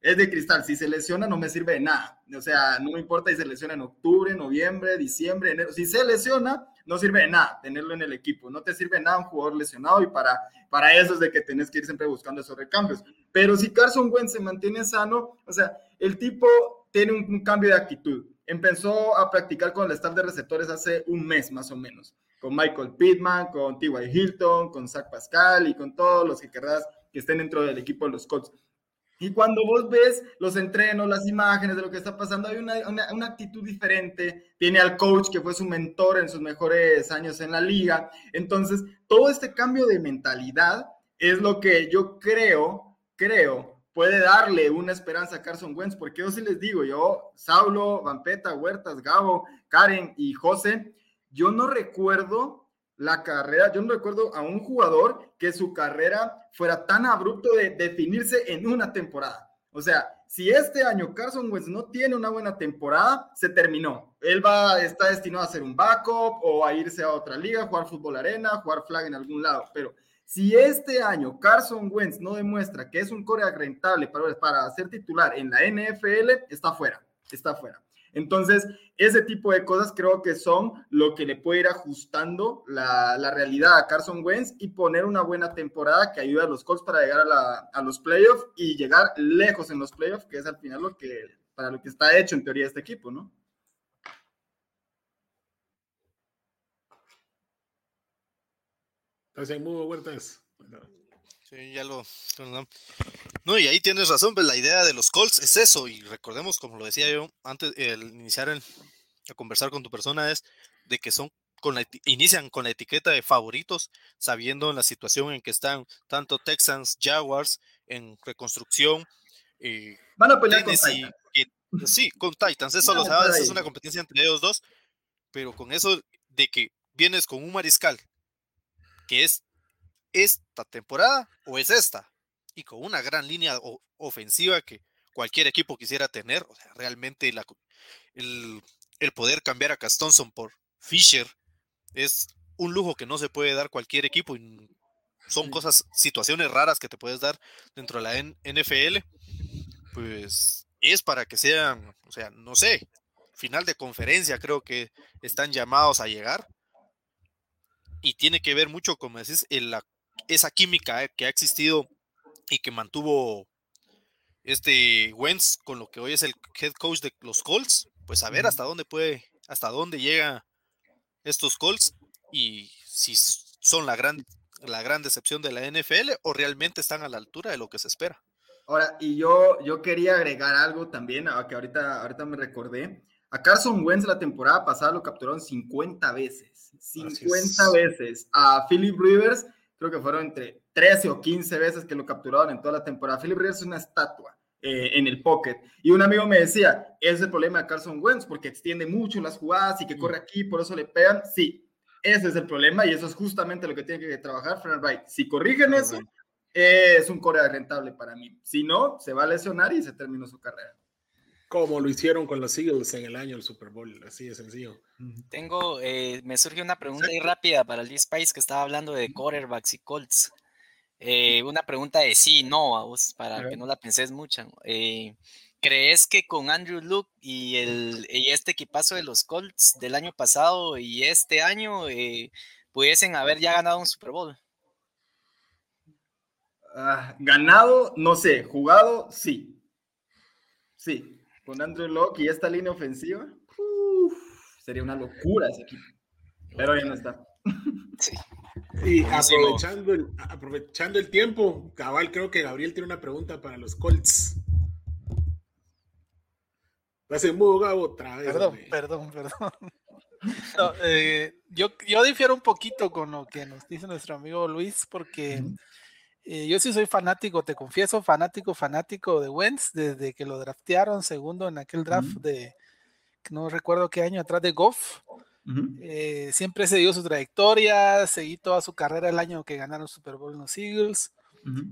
es de cristal. Si se lesiona, no me sirve de nada. O sea, no me importa si se lesiona en octubre, noviembre, diciembre, enero. Si se lesiona, no sirve de nada tenerlo en el equipo. No te sirve nada un jugador lesionado y para, para eso es de que tenés que ir siempre buscando esos recambios. Pero si Carson Wentz se mantiene sano, o sea, el tipo tiene un, un cambio de actitud. Empezó a practicar con el staff de receptores hace un mes más o menos. Con Michael Pittman, con T.Y. Hilton, con Zach Pascal y con todos los que querrás que estén dentro del equipo de los Colts y cuando vos ves los entrenos, las imágenes de lo que está pasando, hay una, una, actitud diferente. Tiene al coach que fue su mentor en sus mejores años en la liga. Entonces, todo este cambio de mentalidad es lo que yo creo, creo, puede darle una esperanza a Carson Wentz, porque yo sí les digo, yo, Saulo, Vampeta, Huertas, Gabo, Karen y José, yo no recuerdo la carrera, yo no recuerdo a un jugador que su carrera fuera tan abrupto de definirse en una temporada. O sea, si este año Carson Wentz no tiene una buena temporada, se terminó. Él va, está destinado a ser un backup o a irse a otra liga, jugar fútbol arena, jugar flag en algún lado. Pero si este año Carson Wentz no demuestra que es un coreback rentable para, para ser titular en la NFL, está fuera, está fuera. Entonces, ese tipo de cosas creo que son lo que le puede ir ajustando la, realidad a Carson Wentz y poner una buena temporada que ayude a los Colts para llegar a, los playoffs y llegar lejos en los playoffs, que es al final lo que, para lo que está hecho en teoría este equipo, ¿no? Huertas. Sí, ya lo. No, y ahí tienes razón, pues la idea de los Colts es eso, y recordemos, como lo decía yo antes, el iniciar a conversar con tu persona, es de que son con la, inician con la etiqueta de favoritos, sabiendo la situación en que están tanto Texans, Jaguars en reconstrucción. Eh, Van a pelear con Titans. sí, con Titans, eso lo sabes, es una competencia entre ellos dos, pero con eso de que vienes con un mariscal que es esta temporada o es esta, y con una gran línea ofensiva que cualquier equipo quisiera tener, o sea, realmente la, el, el poder cambiar a Castonson por Fisher es un lujo que no se puede dar cualquier equipo y son cosas, situaciones raras que te puedes dar dentro de la NFL, pues es para que sean, o sea, no sé, final de conferencia creo que están llamados a llegar y tiene que ver mucho, como decís, en la, esa química eh, que ha existido y que mantuvo este Wentz con lo que hoy es el head coach de los Colts, pues a ver hasta dónde puede, hasta dónde llega estos Colts y si son la gran, la gran decepción de la NFL o realmente están a la altura de lo que se espera. Ahora, y yo, yo quería agregar algo también, a que ahorita, ahorita me recordé. A Carson Wentz la temporada pasada lo capturaron 50 veces. 50 veces. A Philip Rivers, creo que fueron entre 13 o 15 veces que lo capturaron en toda la temporada. Philip Rivers es una estatua. Eh, en el pocket. Y un amigo me decía, es el problema de Carson Wentz, porque extiende mucho las jugadas y que corre aquí, por eso le pegan. Sí, ese es el problema y eso es justamente lo que tiene que trabajar Frank Wright. Si corrigen eso, es un core rentable para mí. Si no, se va a lesionar y se terminó su carrera. Como lo hicieron con los Eagles en el año del Super Bowl, así de sencillo. Tengo, eh, me surge una pregunta ahí rápida para el Spice que estaba hablando de quarterbacks y Colts. Eh, una pregunta de sí, no, para que no la penses mucho. Eh, ¿Crees que con Andrew Luke y, el, y este equipazo de los Colts del año pasado y este año eh, pudiesen haber ya ganado un Super Bowl? Ah, ganado, no sé, jugado, sí. Sí, con Andrew Luck y esta línea ofensiva, sería una locura ese equipo. Pero ya no está. Sí. Y aprovechando el, aprovechando el tiempo, cabal, creo que Gabriel tiene una pregunta para los Colts. Hace mudo Gabo otra vez. Perdón, perdón, perdón. [LAUGHS] Eh, yo, yo difiero un poquito con lo que nos dice nuestro amigo Luis, porque eh, yo sí soy fanático, te confieso, fanático, fanático de Wentz, desde que lo draftearon segundo en aquel draft de, no recuerdo qué año atrás de Goff. Eh, siempre se dio su trayectoria, seguí toda su carrera el año que ganaron Super Bowl en los Eagles.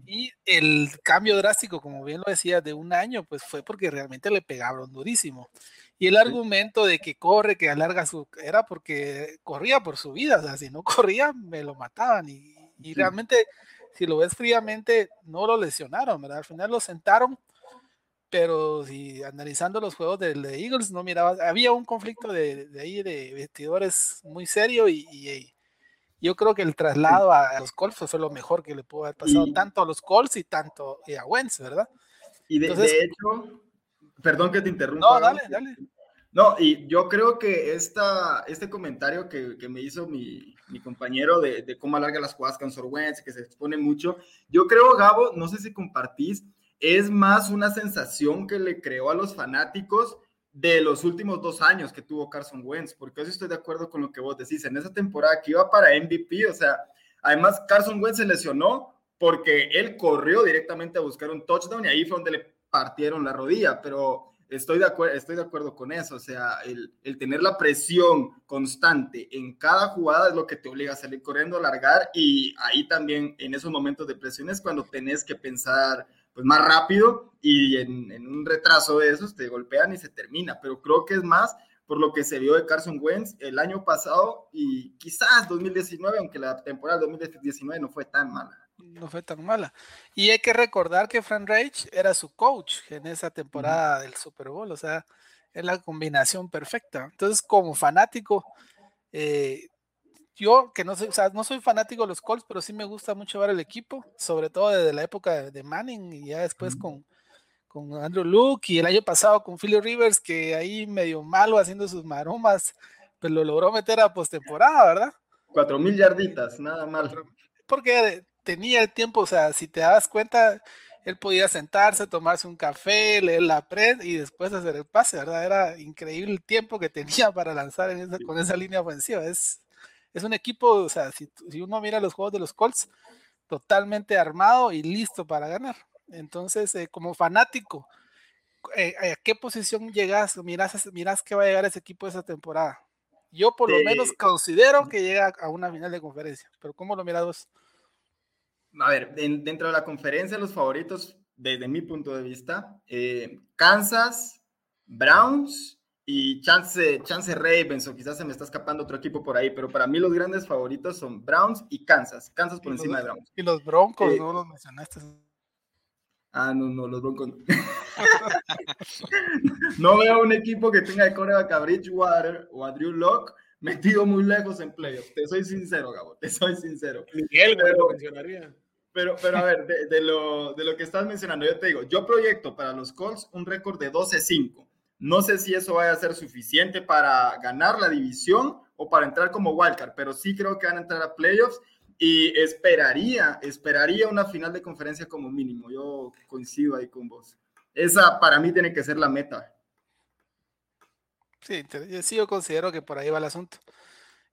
Y el cambio drástico, como bien lo decía, de un año, pues fue porque realmente le pegaron durísimo. Y el argumento de que corre, que alarga su, era porque corría por su vida, o sea, si no corría, me lo mataban. Y, y realmente, si lo ves fríamente, no lo lesionaron, ¿verdad? Al final lo sentaron pero si analizando los juegos de, de, Eagles no miraba, había un conflicto de, de ahí de vestidores muy serio y, y, yo creo que el traslado a los Colts fue lo mejor que le pudo haber pasado tanto a los Colts y tanto a Wentz, ¿verdad? Y de, hecho, perdón que te interrumpa. No, dale, dale. No, y yo creo que esta, este comentario que, que me hizo mi, mi compañero de, de, cómo alarga las jugadas con Sor Wentz, que se expone mucho, yo creo, Gabo, no sé si compartís, es más una sensación que le creó a los fanáticos de los últimos dos años que tuvo Carson Wentz, porque yo estoy de acuerdo con lo que vos decís, en esa temporada que iba para MVP, o sea, además Carson Wentz se lesionó porque él corrió directamente a buscar un touchdown y ahí fue donde le partieron la rodilla, pero estoy de, acuerdo, estoy de acuerdo con eso, o sea, el, el, tener la presión constante en cada jugada es lo que te obliga a salir corriendo, a largar y ahí también en esos momentos de presión es cuando tenés que pensar pues más rápido y en, un retraso de esos te golpean y se termina, pero creo que es más por lo que se vio de Carson Wentz el año pasado y quizás 2019, aunque la temporada 2019 no fue tan mala. No fue tan mala. Y hay que recordar que Frank Reich era su coach en esa temporada del Super Bowl, o sea, es la combinación perfecta. Entonces, como fanático, eh, yo que no soy, o sea, no soy fanático de los Colts, pero sí me gusta mucho ver el equipo, sobre todo desde la época de Manning y ya después con, con Andrew Luke y el año pasado con Philly Rivers, que ahí medio malo haciendo sus maromas, pero lo logró meter a postemporada, ¿verdad? Cuatro mil yarditas, nada mal. Porque tenía el tiempo, o sea, si te das cuenta, él podía sentarse, tomarse un café, leer la prensa y después hacer el pase, ¿verdad? Era increíble el tiempo que [LAUGHS] tenía para lanzar en esa, con esa línea ofensiva. Es, es un equipo, o sea, si, si uno mira los juegos de los Colts, totalmente armado y listo para ganar. Entonces, eh, como fanático, eh, ¿a qué posición llegas? Miras, miras que va a llegar ese equipo esa temporada. Yo por lo menos considero que llega a una final de conferencia, pero ¿cómo lo miras vos? A ver, dentro de la conferencia, los favoritos, desde mi punto de vista, eh, Kansas, Browns y Chance, Chance Ravens, o quizás se me está escapando otro equipo por ahí, pero para mí los grandes favoritos son Browns y Kansas. Kansas por encima de Browns. Y los Broncos, eh, no los mencionaste. Ah, no, no, los Broncos. [LAUGHS] no veo un equipo que tenga de coreback a Bridgewater o a Drew Locke metido muy lejos en playoffs. Te soy sincero, Gabo, te soy sincero. Miguel, pero, mencionaría. Pero, pero a ver, de, lo, de lo que estás mencionando, yo te digo, yo proyecto para los Colts un récord de 12-5. No sé si eso vaya a ser suficiente para ganar la división o para entrar como wildcard, pero sí creo que van a entrar a playoffs y esperaría, esperaría una final de conferencia como mínimo. Yo coincido ahí con vos. Esa para mí tiene que ser la meta. Sí, sí yo considero que por ahí va el asunto.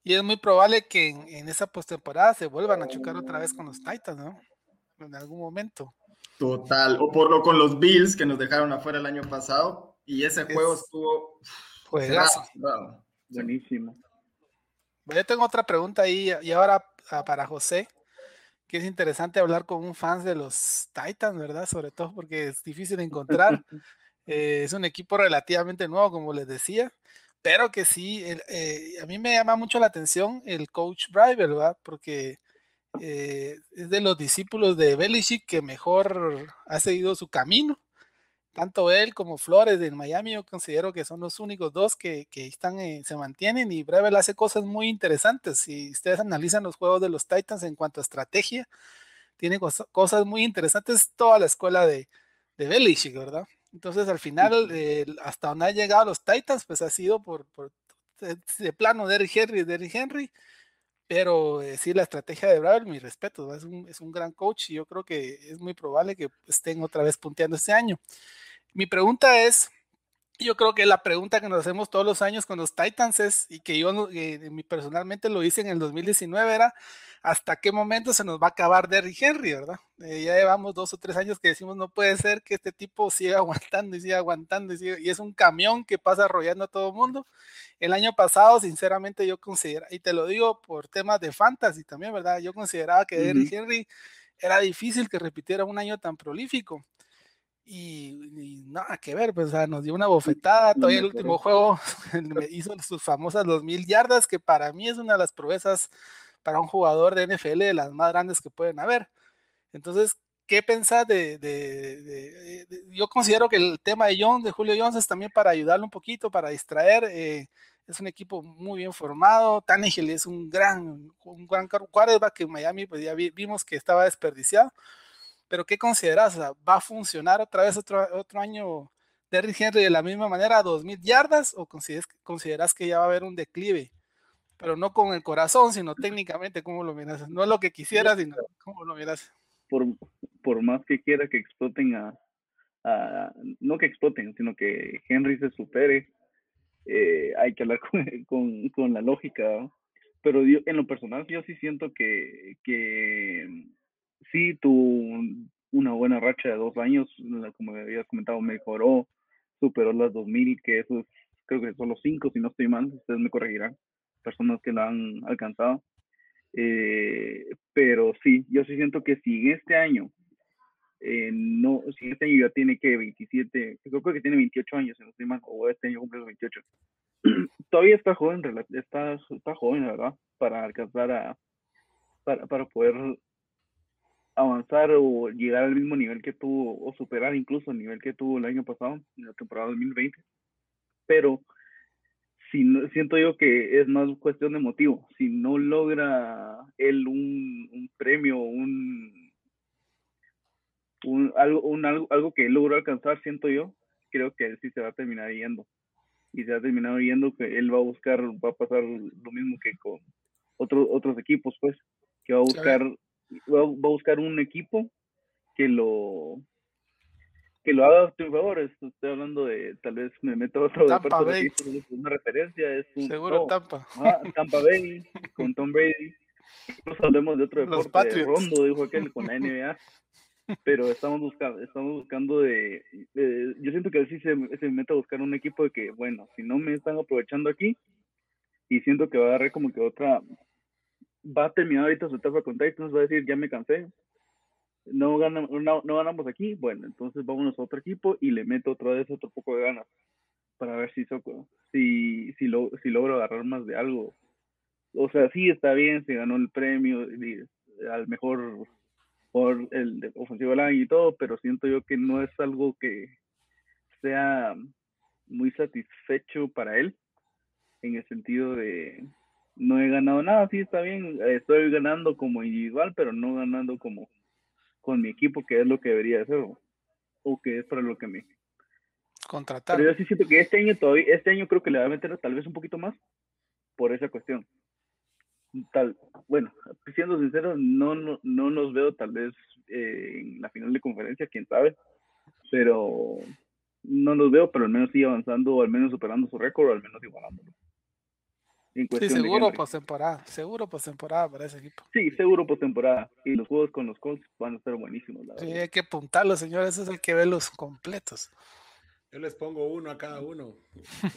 Y es muy probable que en, esa postemporada se vuelvan a chocar otra vez con los Titans, ¿no? En algún momento. Total. O por lo con los Bills que nos dejaron afuera el año pasado. Y ese juego estuvo. Juegazo. Buenísimo. Yo tengo otra pregunta ahí, y ahora ah, para José, que es interesante hablar con un fan de los Titans, ¿verdad? Sobre todo porque es difícil encontrar. [LAUGHS] Eh, es un equipo relativamente nuevo, como les decía, pero que sí, eh, a mí me llama mucho la atención el coach Briber, ¿verdad? Porque eh, es de los discípulos de Belichick que mejor ha seguido su camino tanto él como Flores en Miami, yo considero que son los únicos dos que, están, eh, se mantienen y Brevel hace cosas muy interesantes. Si ustedes analizan los juegos de los Titans en cuanto a estrategia, tiene cosas muy interesantes toda la escuela de, de Belichick, ¿verdad? Entonces, al final, hasta donde han llegado los Titans, pues ha sido por, de, plano Derrick Henry, Derrick Henry, pero eh, la estrategia de Bravel, mi respeto, es un, es un gran coach y yo creo que es muy probable que estén otra vez punteando este año. Mi pregunta es, yo creo que la pregunta que nos hacemos todos los años con los Titans es, y que yo eh, personalmente lo hice en el 2019, era hasta qué momento se nos va a acabar Derrick Henry, ¿verdad? Eh, ya llevamos dos o tres años que decimos, no puede ser que este tipo siga [LAUGHS] aguantando y siga aguantando, y, y es un camión que pasa arrollando a todo el mundo. El año pasado, sinceramente, yo considero, y te lo digo por temas de fantasy también, ¿verdad? Yo consideraba que Derrick Henry era difícil que repitiera un año tan prolífico y, nada que ver, pues nos dio una bofetada, todavía el último juego [LAUGHS] hizo sus famosas 2000 yardas, que para mí es una de las proezas para un jugador de NFL de las más grandes que pueden haber. Entonces, ¿qué pensás de, yo considero que el tema de Jones, de Julio Jones, es también para ayudarle un poquito, para distraer, eh, es un equipo muy bien formado, Tannehill es un gran, un gran quarterback que en Miami pues ya vimos que estaba desperdiciado, pero ¿qué consideras? ¿Va a funcionar otra vez otro, otro año Derrick Henry de la misma manera a 2.000 yardas o consideras, consideras que ya va a haber un declive? Pero no con el corazón, sino técnicamente, ¿cómo lo miras? No es lo que quisieras, sino cómo lo miras. Por, por más que quiera que exploten a, no que exploten, sino que Henry se supere, eh, hay que hablar [LAUGHS] con, con, la lógica. Pero en lo personal, yo sí siento que, que sí tuvo una buena racha de dos años, como habías comentado, mejoró, superó las 2000, que eso creo que son los cinco, si no estoy mal, ustedes me corregirán, personas que la han alcanzado. Eh, pero sí, yo sí siento que si en este año, eh, no, si este año ya tiene que 27, creo que tiene 28 años, si no estoy mal, o este año cumple los 28, [CLEARS THROAT] todavía está joven, está, está joven, ¿verdad? Para alcanzar a, para, para poder avanzar o llegar al mismo nivel que tuvo, o superar incluso el nivel que tuvo el año pasado, en la temporada 2020. Pero si no, siento yo que es más cuestión de motivo. Si no logra él un, un premio, un, un, algo, un, algo, algo que él logró alcanzar, siento yo, creo que él sí se va a terminar yendo. Y se va a terminar yendo que él va a buscar, va a pasar lo mismo que con otros otros equipos, pues, que va a buscar va, a buscar un equipo que lo que lo haga a tu favor, estoy hablando de, tal vez me meto a otro Tampa Bay. aquí, es una referencia, es un, Seguro no, Tampa. ajá, Tampa Bay, con Tom Brady, incluso hablemos de otro Los deporte, Patriots. Rondo, dijo aquel, con la NBA, pero estamos buscando, estamos buscando de, de- yo siento que así se, se mete a buscar un equipo de que, bueno, si no me están aprovechando aquí, y siento que va a agarrar como que otra, va a terminar ahorita su etapa con Titans, va a decir, ya me cansé, no, ganamos, no, ganamos aquí, bueno, entonces vámonos a otro equipo y le meto otra vez otro poco de ganas para ver si, si, si, lo, si logro agarrar más de algo. O sea, sí está bien, se ganó el premio al mejor por el ofensivo del año y todo, pero siento yo que no es algo que sea muy satisfecho para él en el sentido de no he ganado nada, sí está bien, estoy ganando como individual, pero no ganando como con mi equipo, que es lo que debería de ser, o, o que es para lo que me... Contratar. Pero yo sí siento que este año todavía, este año creo que le va a meter tal vez un poquito más por esa cuestión. Tal, bueno, siendo sincero, no, no, no nos veo tal vez eh, en la final de conferencia, quién sabe, pero no los veo, pero al menos sigue avanzando, o al menos superando su récord, o al menos igualándolo. En Sí, seguro postemporada. Seguro postemporada para ese equipo. Sí, seguro postemporada. Y los juegos con los Colts van a estar buenísimos, la Sí, verdad. hay que apuntarlo, señores. Ese es el que ve los completos. Yo les pongo uno a cada uno.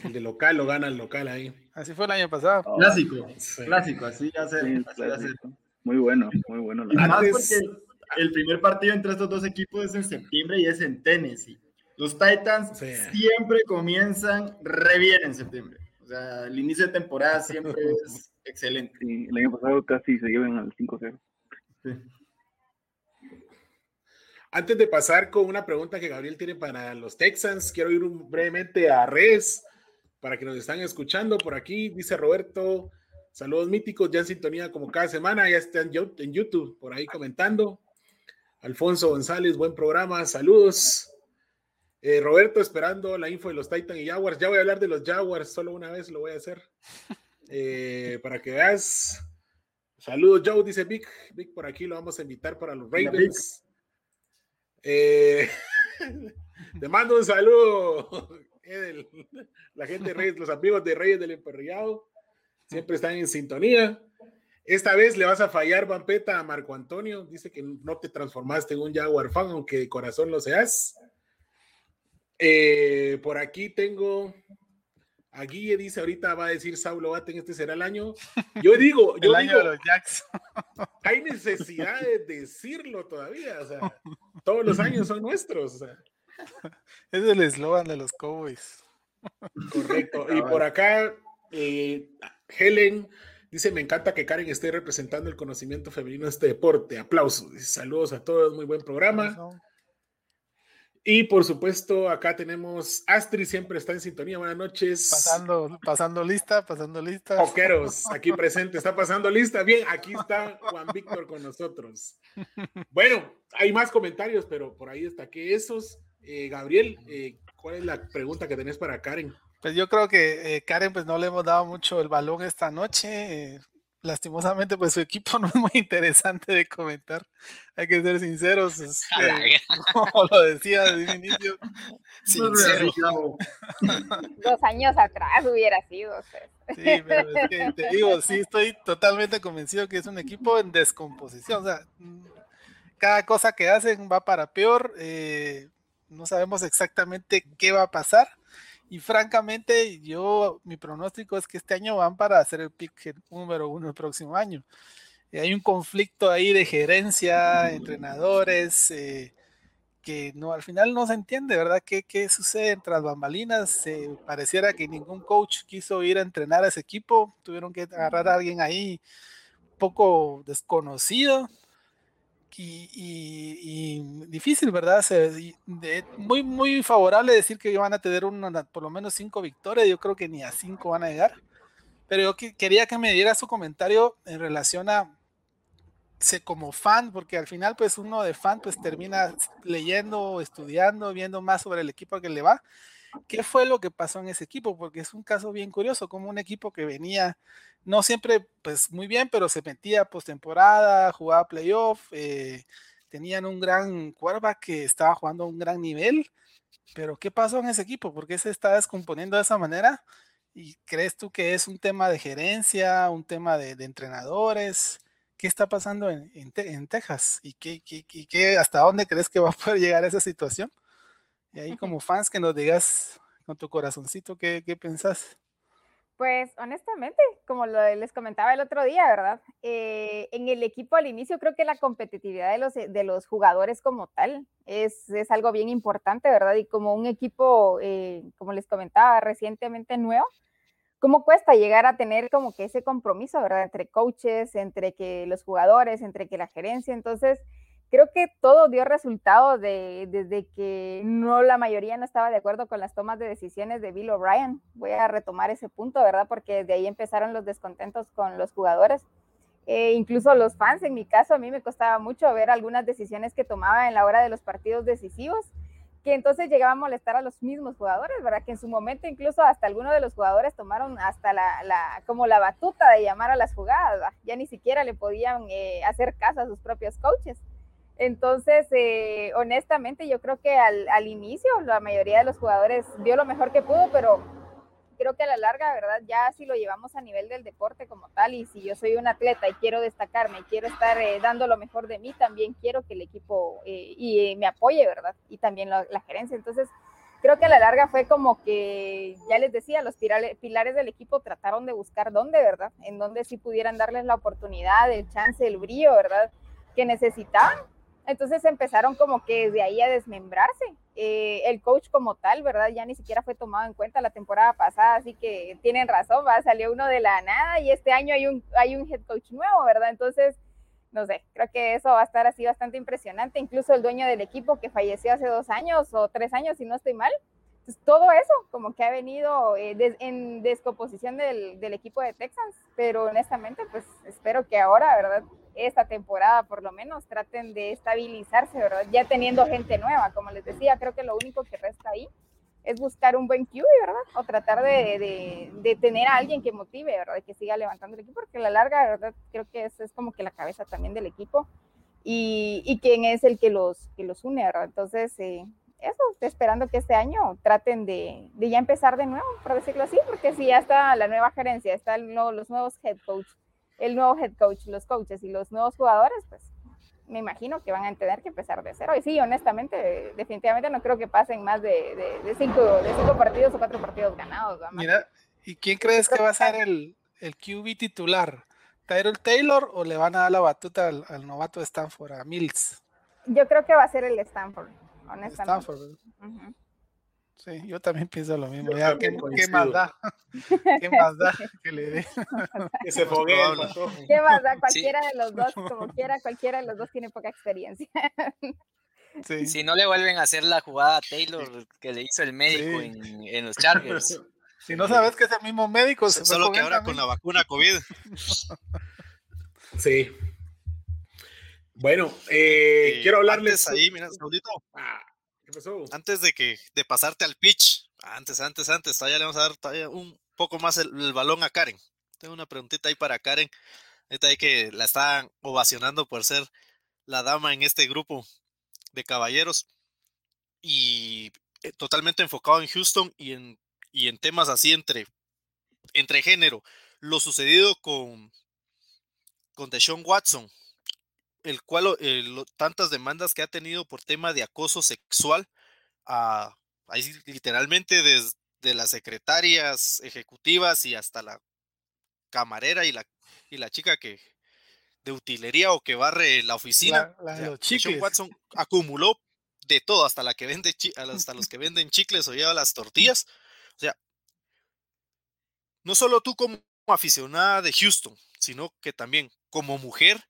El de local lo gana el local ahí. Así fue el año pasado. Ah, Clásico, Sí. clásico, así ya se, sí, así va a ser. clásico. Muy bueno, muy bueno. la Y más porque el primer partido entre estos dos equipos es en septiembre y es en Tennessee. Los Titans Sí. siempre comienzan re bien en septiembre. O sea, el inicio de temporada siempre es excelente. Sí, el año pasado casi se llevan al 5-0. Sí. Antes de pasar con una pregunta que Gabriel tiene para los Texans, quiero ir un- brevemente a Res para que nos están escuchando por aquí. Dice Roberto, saludos míticos, ya en sintonía como cada semana, ya está en Yo- en YouTube por ahí comentando. Alfonso González, buen programa, saludos. Eh, Roberto, esperando la info de los Titans y Jaguars. Ya voy a hablar de los Jaguars, solo una vez lo voy a hacer. [LAUGHS] Eh, para que veas. Saludos, Joe, dice Vic. Vic, por aquí lo vamos a invitar para los Ravens. Eh, [LAUGHS] te mando un saludo, [LAUGHS] Edel. La gente de Reyes, los amigos de Reyes del Emperriado, siempre están en sintonía. Esta vez le vas a fallar, Vampeta, a Marco Antonio. Dice que no te transformaste en un Jaguar fan, aunque de corazón lo seas. Eh, por aquí tengo a Guille, dice ahorita va a decir Saulo Baten, este será el año. Yo digo, [LAUGHS] yo el año digo, de los Jacks. [LAUGHS] hay necesidad de decirlo todavía, o sea, todos los años son nuestros, o sea, [LAUGHS] Es el eslogan de los Cowboys. correcto. Y por acá, eh, Helen dice, me encanta que Karen esté representando el conocimiento femenino de este deporte. Aplausos. Saludos a todos, muy buen programa. Y por supuesto, acá tenemos Astrid, siempre está en sintonía. Buenas noches. Pasando, pasando lista, pasando lista. Oqueros, [LAUGHS] aquí presente, está pasando lista. Bien, aquí está Juan Víctor con nosotros. Bueno, hay más comentarios, pero por ahí destaqué esos. Eh, Gabriel, eh, ¿cuál es la pregunta que tenés para Karen? Pues yo creo que eh, Karen pues no le hemos dado mucho el balón esta noche. Lastimosamente pues su equipo [LAUGHS] no es muy interesante de comentar. Hay que ser sinceros. es, eh, [LAUGHS] como lo decía desde un inicio. [LAUGHS] Sincero. Dos años atrás hubiera sido. sea. Sí, pero es que te digo, sí estoy totalmente convencido que es un equipo en descomposición. O sea, mm, cada cosa que hacen va para peor. eh, no sabemos exactamente qué va a pasar. Y francamente, yo, mi pronóstico es que este año van para hacer el pick número uno el próximo año. Y hay un conflicto ahí de gerencia, entrenadores, eh, que no, al final no se entiende, ¿verdad? ¿Qué, qué sucede entre las bambalinas? Eh, pareciera que ningún coach quiso ir a entrenar a ese equipo, tuvieron que agarrar a alguien ahí poco desconocido y, y- y difícil, ¿verdad? Se- de- muy, muy favorable decir que van a tener una, por lo menos cinco victorias, yo creo que ni a cinco van a llegar, pero yo que- quería que me diera su comentario en relación a se como fan, porque al final pues uno de fan pues termina leyendo, estudiando, viendo más sobre el equipo que le va. ¿Qué fue lo que pasó en ese equipo? Porque es un caso bien curioso, como un equipo que venía no siempre pues muy bien, pero se metía postemporada, jugaba playoff, eh, tenían un gran quarterback que estaba jugando a un gran nivel, pero ¿qué pasó en ese equipo? ¿Por qué se está descomponiendo de esa manera? ¿Y crees tú que es un tema de gerencia, un tema de, entrenadores? ¿Qué está pasando en, Texas? ¿Y qué, qué, hasta dónde crees que va a poder llegar esa situación? Y ahí como fans que nos digas con tu corazoncito qué, qué pensás. Pues honestamente, como les comentaba el otro día, ¿verdad? Eh, en el equipo al inicio creo que la competitividad de los, de los jugadores como tal es, es algo bien importante, ¿verdad? Y como un equipo, eh, como les comentaba, recientemente nuevo, ¿cómo cuesta llegar a tener como que ese compromiso, ¿verdad? Entre coaches, entre que los jugadores, entre que la gerencia. Entonces, creo que todo dio resultado de, desde que no la mayoría no estaba de acuerdo con las tomas de decisiones de Bill O'Brien. Voy a retomar ese punto, ¿verdad? Porque desde ahí empezaron los descontentos con los jugadores. Eh, incluso los fans, en mi caso, a mí me costaba mucho ver algunas decisiones que tomaba en la hora de los partidos decisivos, que entonces llegaba a molestar a los mismos jugadores, ¿verdad? Que en su momento incluso hasta algunos de los jugadores tomaron hasta la, la como la batuta de llamar a las jugadas, ya ni siquiera le podían eh, hacer caso a sus propios coaches. Entonces, eh, honestamente, yo creo que al, al, inicio la mayoría de los jugadores dio lo mejor que pudo, pero creo que a la larga, ¿verdad? Ya si lo llevamos a nivel del deporte como tal, y si yo soy un atleta y quiero destacarme, quiero estar eh, dando lo mejor de mí, también quiero que el equipo eh, y, me apoye, ¿verdad? Y también la, la gerencia. Entonces, creo que a la larga fue como que, ya les decía, los pilares del equipo trataron de buscar dónde, ¿verdad? En dónde sí pudieran darles la oportunidad, el chance, el brillo, ¿verdad? Que necesitaban entonces empezaron como que de ahí a desmembrarse. Eh, el coach como tal, ¿verdad? Ya ni siquiera fue tomado en cuenta la temporada pasada, así que tienen razón, va, salió uno de la nada y este año hay un, hay un head coach nuevo, ¿verdad? Entonces, no sé, creo que eso va a estar así bastante impresionante. Incluso el dueño del equipo que falleció hace dos años o tres años, si no estoy mal. Entonces, todo eso como que ha venido eh, en descomposición del, del equipo de Texans, pero honestamente, pues espero que ahora, ¿verdad? esta temporada por lo menos traten de estabilizarse, ¿verdad? Ya teniendo gente nueva, como les decía, creo que lo único que resta ahí es buscar un buen QB, ¿verdad? O tratar de, de, de, tener a alguien que motive, ¿verdad? Que siga levantando el equipo, porque a la larga, ¿verdad? Creo que eso es como que la cabeza también del equipo y, y quién es el que los, que los une, ¿verdad? Entonces, eh, eso, esperando que este año traten de, de, ya empezar de nuevo, por decirlo así, porque si ya está la nueva gerencia, están los nuevos head coach, el nuevo head coach, los coaches y los nuevos jugadores, pues me imagino que van a tener que empezar de cero. Y sí, honestamente, definitivamente no creo que pasen más de, de, cinco, de cinco partidos o cuatro partidos ganados. Mira, ¿y quién crees que va a ser el, el QB titular? ¿Tyrell Taylor o le van a dar la batuta al, novato de Stanford, a Mills? Yo creo que va a ser el Stanford, honestamente. Stanford. Sí, yo también pienso lo mismo. Ya, ¿qué, [LAUGHS] ¿qué, más da? [LAUGHS] ¿Qué más da que le dé? que se fogue. ¿Qué más da? Cualquiera de los dos, como [LAUGHS] quiera, cualquiera de los dos tiene poca experiencia. Sí. Si no le vuelven a hacer la jugada a Taylor que le hizo el médico en, en, los Chargers. Si no sabes que es el mismo médico, se solo que ahora con la vacuna COVID. Sí. Bueno, eh, quiero hablarles ahí, mira, Saudito. Ah, antes de que de pasarte al pitch, antes, antes, antes, todavía le vamos a dar un poco más el, balón a Karen. Tengo una preguntita ahí para Karen. Esta ahí que la están ovacionando por ser la dama en este grupo de caballeros. Y eh, totalmente enfocado en Houston y en, y en temas así entre, entre género. Lo sucedido con, con Deshaun Watson, el cual eh, tantas demandas que ha tenido por tema de acoso sexual, a, ahí literalmente desde las secretarias ejecutivas y hasta la camarera y la, y la chica que de utilería o que barre la oficina. La, Watson acumuló de todo, hasta la que vende hasta los que venden chicles o lleva las tortillas. O sea, no solo tú como aficionada de Houston, sino que también como mujer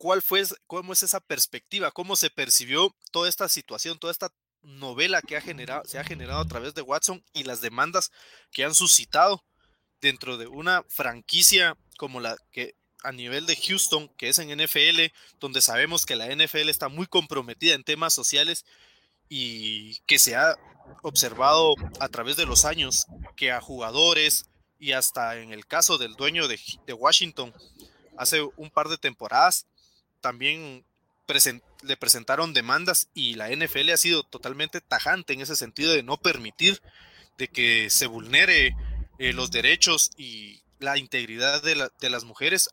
¿Cuál fue, cómo es esa perspectiva? ¿Cómo se percibió toda esta situación, toda esta novela que ha generado, se ha generado a través de Watson y las demandas que han suscitado dentro de una franquicia como la que a nivel de Houston, que es en NFL, donde sabemos que la NFL está muy comprometida en temas sociales y que se ha observado a través de los años que a jugadores y hasta en el caso del dueño de, de Washington hace un par de temporadas también le presentaron demandas y la NFL ha sido totalmente tajante en ese sentido de no permitir de que se vulnere eh, los derechos y la integridad de, las mujeres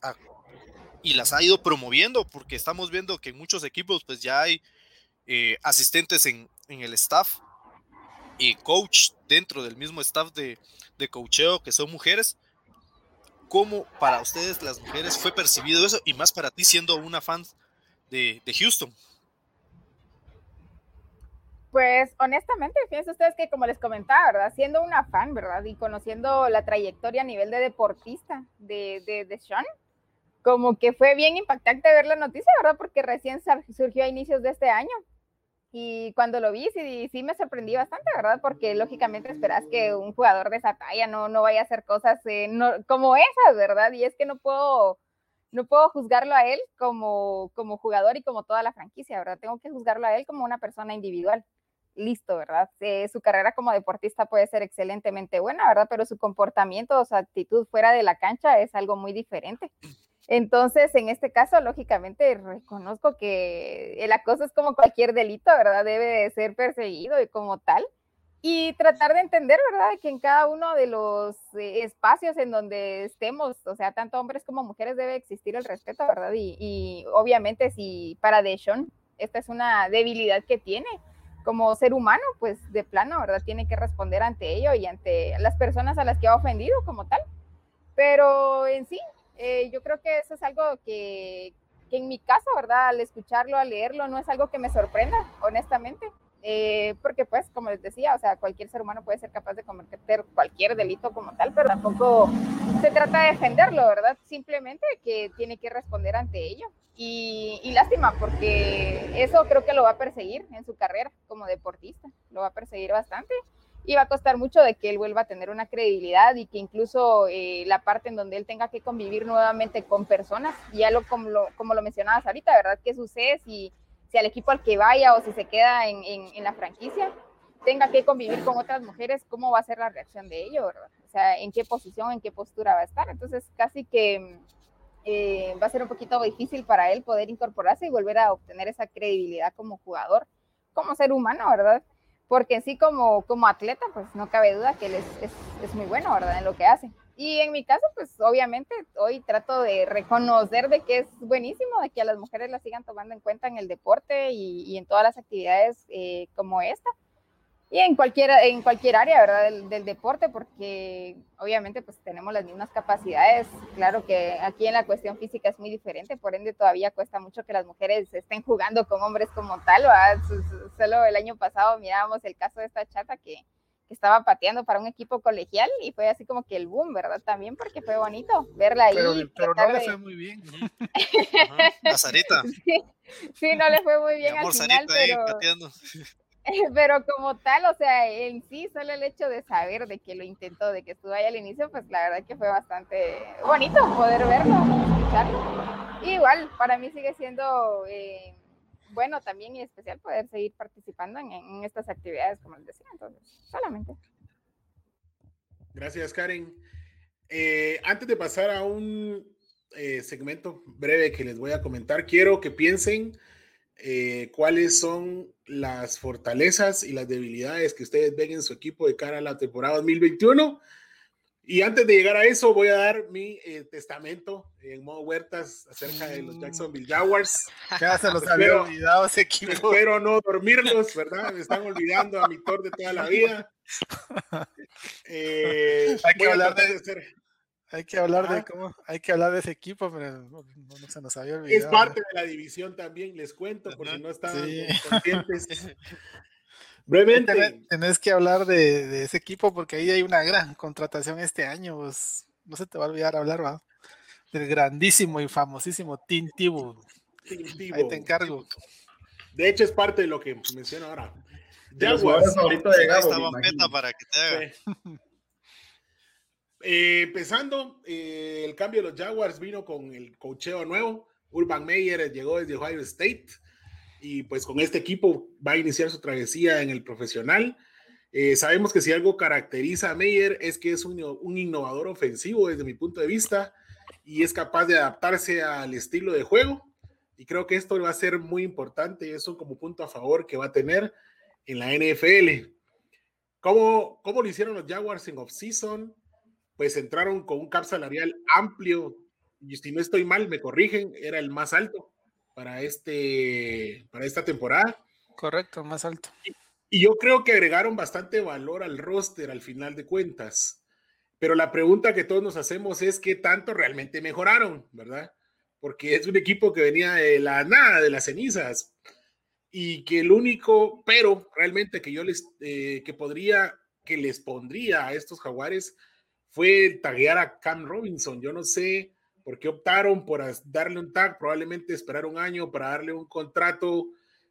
y las ha ido promoviendo porque estamos viendo que en muchos equipos pues ya hay eh, asistentes en, el staff y coach dentro del mismo staff de, de coacheo que son mujeres. ¿Cómo para ustedes las mujeres fue percibido eso y más para ti siendo una fan de, Houston? Pues honestamente, fíjense ustedes que como les comentaba, ¿verdad? Siendo una fan, ¿verdad? Y conociendo la trayectoria a nivel de deportista de, de, de Sean, como que fue bien impactante ver la noticia, ¿verdad? Porque recién surgió a inicios de este año. Y cuando lo vi, sí, sí me sorprendí bastante, ¿verdad? Porque lógicamente esperas que un jugador de esa talla no, no vaya a hacer cosas eh, como esas, ¿verdad? Y es que no puedo, no puedo juzgarlo a él como, como jugador y como toda la franquicia, ¿verdad? Tengo que juzgarlo a él como una persona individual. Listo, ¿verdad? Eh, su carrera como deportista puede ser excelentemente buena, ¿verdad? Pero su comportamiento o su actitud fuera de la cancha es algo muy diferente. Entonces, en este caso, lógicamente, reconozco que el acoso es como cualquier delito, ¿verdad? Debe de ser perseguido y como tal. Y tratar de entender, ¿verdad? Que en cada uno de los eh, espacios en donde estemos, o sea, tanto hombres como mujeres, debe existir el respeto, ¿verdad? Y, obviamente, si para Deshaun esta es una debilidad que tiene como ser humano, pues de plano, ¿verdad? Tiene que responder ante ello y ante las personas a las que ha ofendido como tal. Pero en sí, eh, yo creo que eso es algo que, que, en mi caso, ¿verdad? Al escucharlo, al leerlo, no es algo que me sorprenda, honestamente. Eh, porque pues, como les decía, o sea, cualquier ser humano puede ser capaz de cometer cualquier delito como tal, pero tampoco se trata de defenderlo, ¿verdad? Simplemente que tiene que responder ante ello. Y, y, lástima, porque eso creo que lo va a perseguir en su carrera como deportista, lo va a perseguir bastante y va a costar mucho de que él vuelva a tener una credibilidad y que incluso eh, la parte en donde él tenga que convivir nuevamente con personas, ya lo como, lo mencionabas ahorita, ¿verdad? ¿Qué sucede si, si al equipo al que vaya o si se queda en, en, la franquicia tenga que convivir con otras mujeres, cómo va a ser la reacción de ello, ¿verdad? O sea, en qué posición, en qué postura va a estar. Entonces, casi que eh, va a ser un poquito difícil para él poder incorporarse y volver a obtener esa credibilidad como jugador, como ser humano, ¿verdad? Porque sí como, como atleta, pues no cabe duda que él es, es, es, muy bueno, ¿verdad? En lo que hace. Y en mi caso, pues obviamente hoy trato de reconocer de que es buenísimo, de que a las mujeres las sigan tomando en cuenta en el deporte y, y en todas las actividades eh, como esta y en cualquier, en cualquier área, ¿verdad? Del, deporte, porque obviamente pues tenemos las mismas capacidades. Claro que aquí en la cuestión física es muy diferente, por ende todavía cuesta mucho que las mujeres estén jugando con hombres como tal, ¿verdad? Solo el año pasado mirábamos el caso de esta chata que, que estaba pateando para un equipo colegial y fue así como que el boom, ¿verdad? También porque fue bonito verla ahí. Pero, no le fue muy bien. La Sarita. [LAUGHS] Sí, no le fue muy bien al final, pero... [LAUGHS] pero como tal, o sea, en sí, solo el hecho de saber de que lo intentó, de que estuvo ahí al inicio, pues la verdad que fue bastante bonito poder verlo, escucharlo. igual, para mí sigue siendo eh, bueno también y especial poder seguir participando en, estas actividades, como les decía, entonces, solamente. Gracias, Karen. Eh, antes de pasar a un eh, segmento breve que les voy a comentar, quiero que piensen eh, cuáles son las fortalezas y las debilidades que ustedes ven en su equipo de cara a la temporada 2021. Y antes de llegar a eso, voy a dar mi eh, testamento en modo huertas acerca de los. Jacksonville Jaguars. [LAUGHS] Ya se los [LAUGHS] había olvidado ese equipo. Espero no dormirlos, ¿verdad? Me están olvidando a mi Thor de toda la vida. [LAUGHS] Eh, Hay que hablar de, ser, hay que hablar de cómo, hay que hablar de ese equipo, pero no, se nos había olvidado. Es parte de la división también, les cuento, por si no están conscientes. [LAUGHS] Brevemente. Tenés, que hablar de, ese equipo porque ahí hay una gran contratación este año. Pues, no se te va a olvidar hablar, ¿va? Del grandísimo y famosísimo Team Ahí te encargo. De hecho, es parte de lo que menciono ahora. Ya, favorito de Gabo, para que te eh, empezando, eh, el cambio de los Jaguars vino con el cocheo nuevo. Urban Meyer llegó desde Ohio State y pues con este equipo va a iniciar su travesía en el profesional. Eh, sabemos que si algo caracteriza a Meyer es que es un, innovador ofensivo desde mi punto de vista y es capaz de adaptarse al estilo de juego. Y creo que esto va a ser muy importante y eso como punto a favor que va a tener en la NFL. ¿Cómo, cómo lo hicieron los Jaguars en off-season? Pues entraron con un cap salarial amplio y si no estoy mal, me corrigen, era el más alto para, este, para esta temporada. Correcto, más alto. Y, yo creo que agregaron bastante valor al roster al final de cuentas. Pero la pregunta que todos nos hacemos es qué tanto realmente mejoraron, ¿verdad? Porque es un equipo que venía de la nada, de las cenizas. Y que el único, pero realmente que yo les, eh, que podría, que les pondría a estos jaguares fue taguear a Cam Robinson. Yo no sé porque optaron por darle un tag, probablemente esperar un año para darle un contrato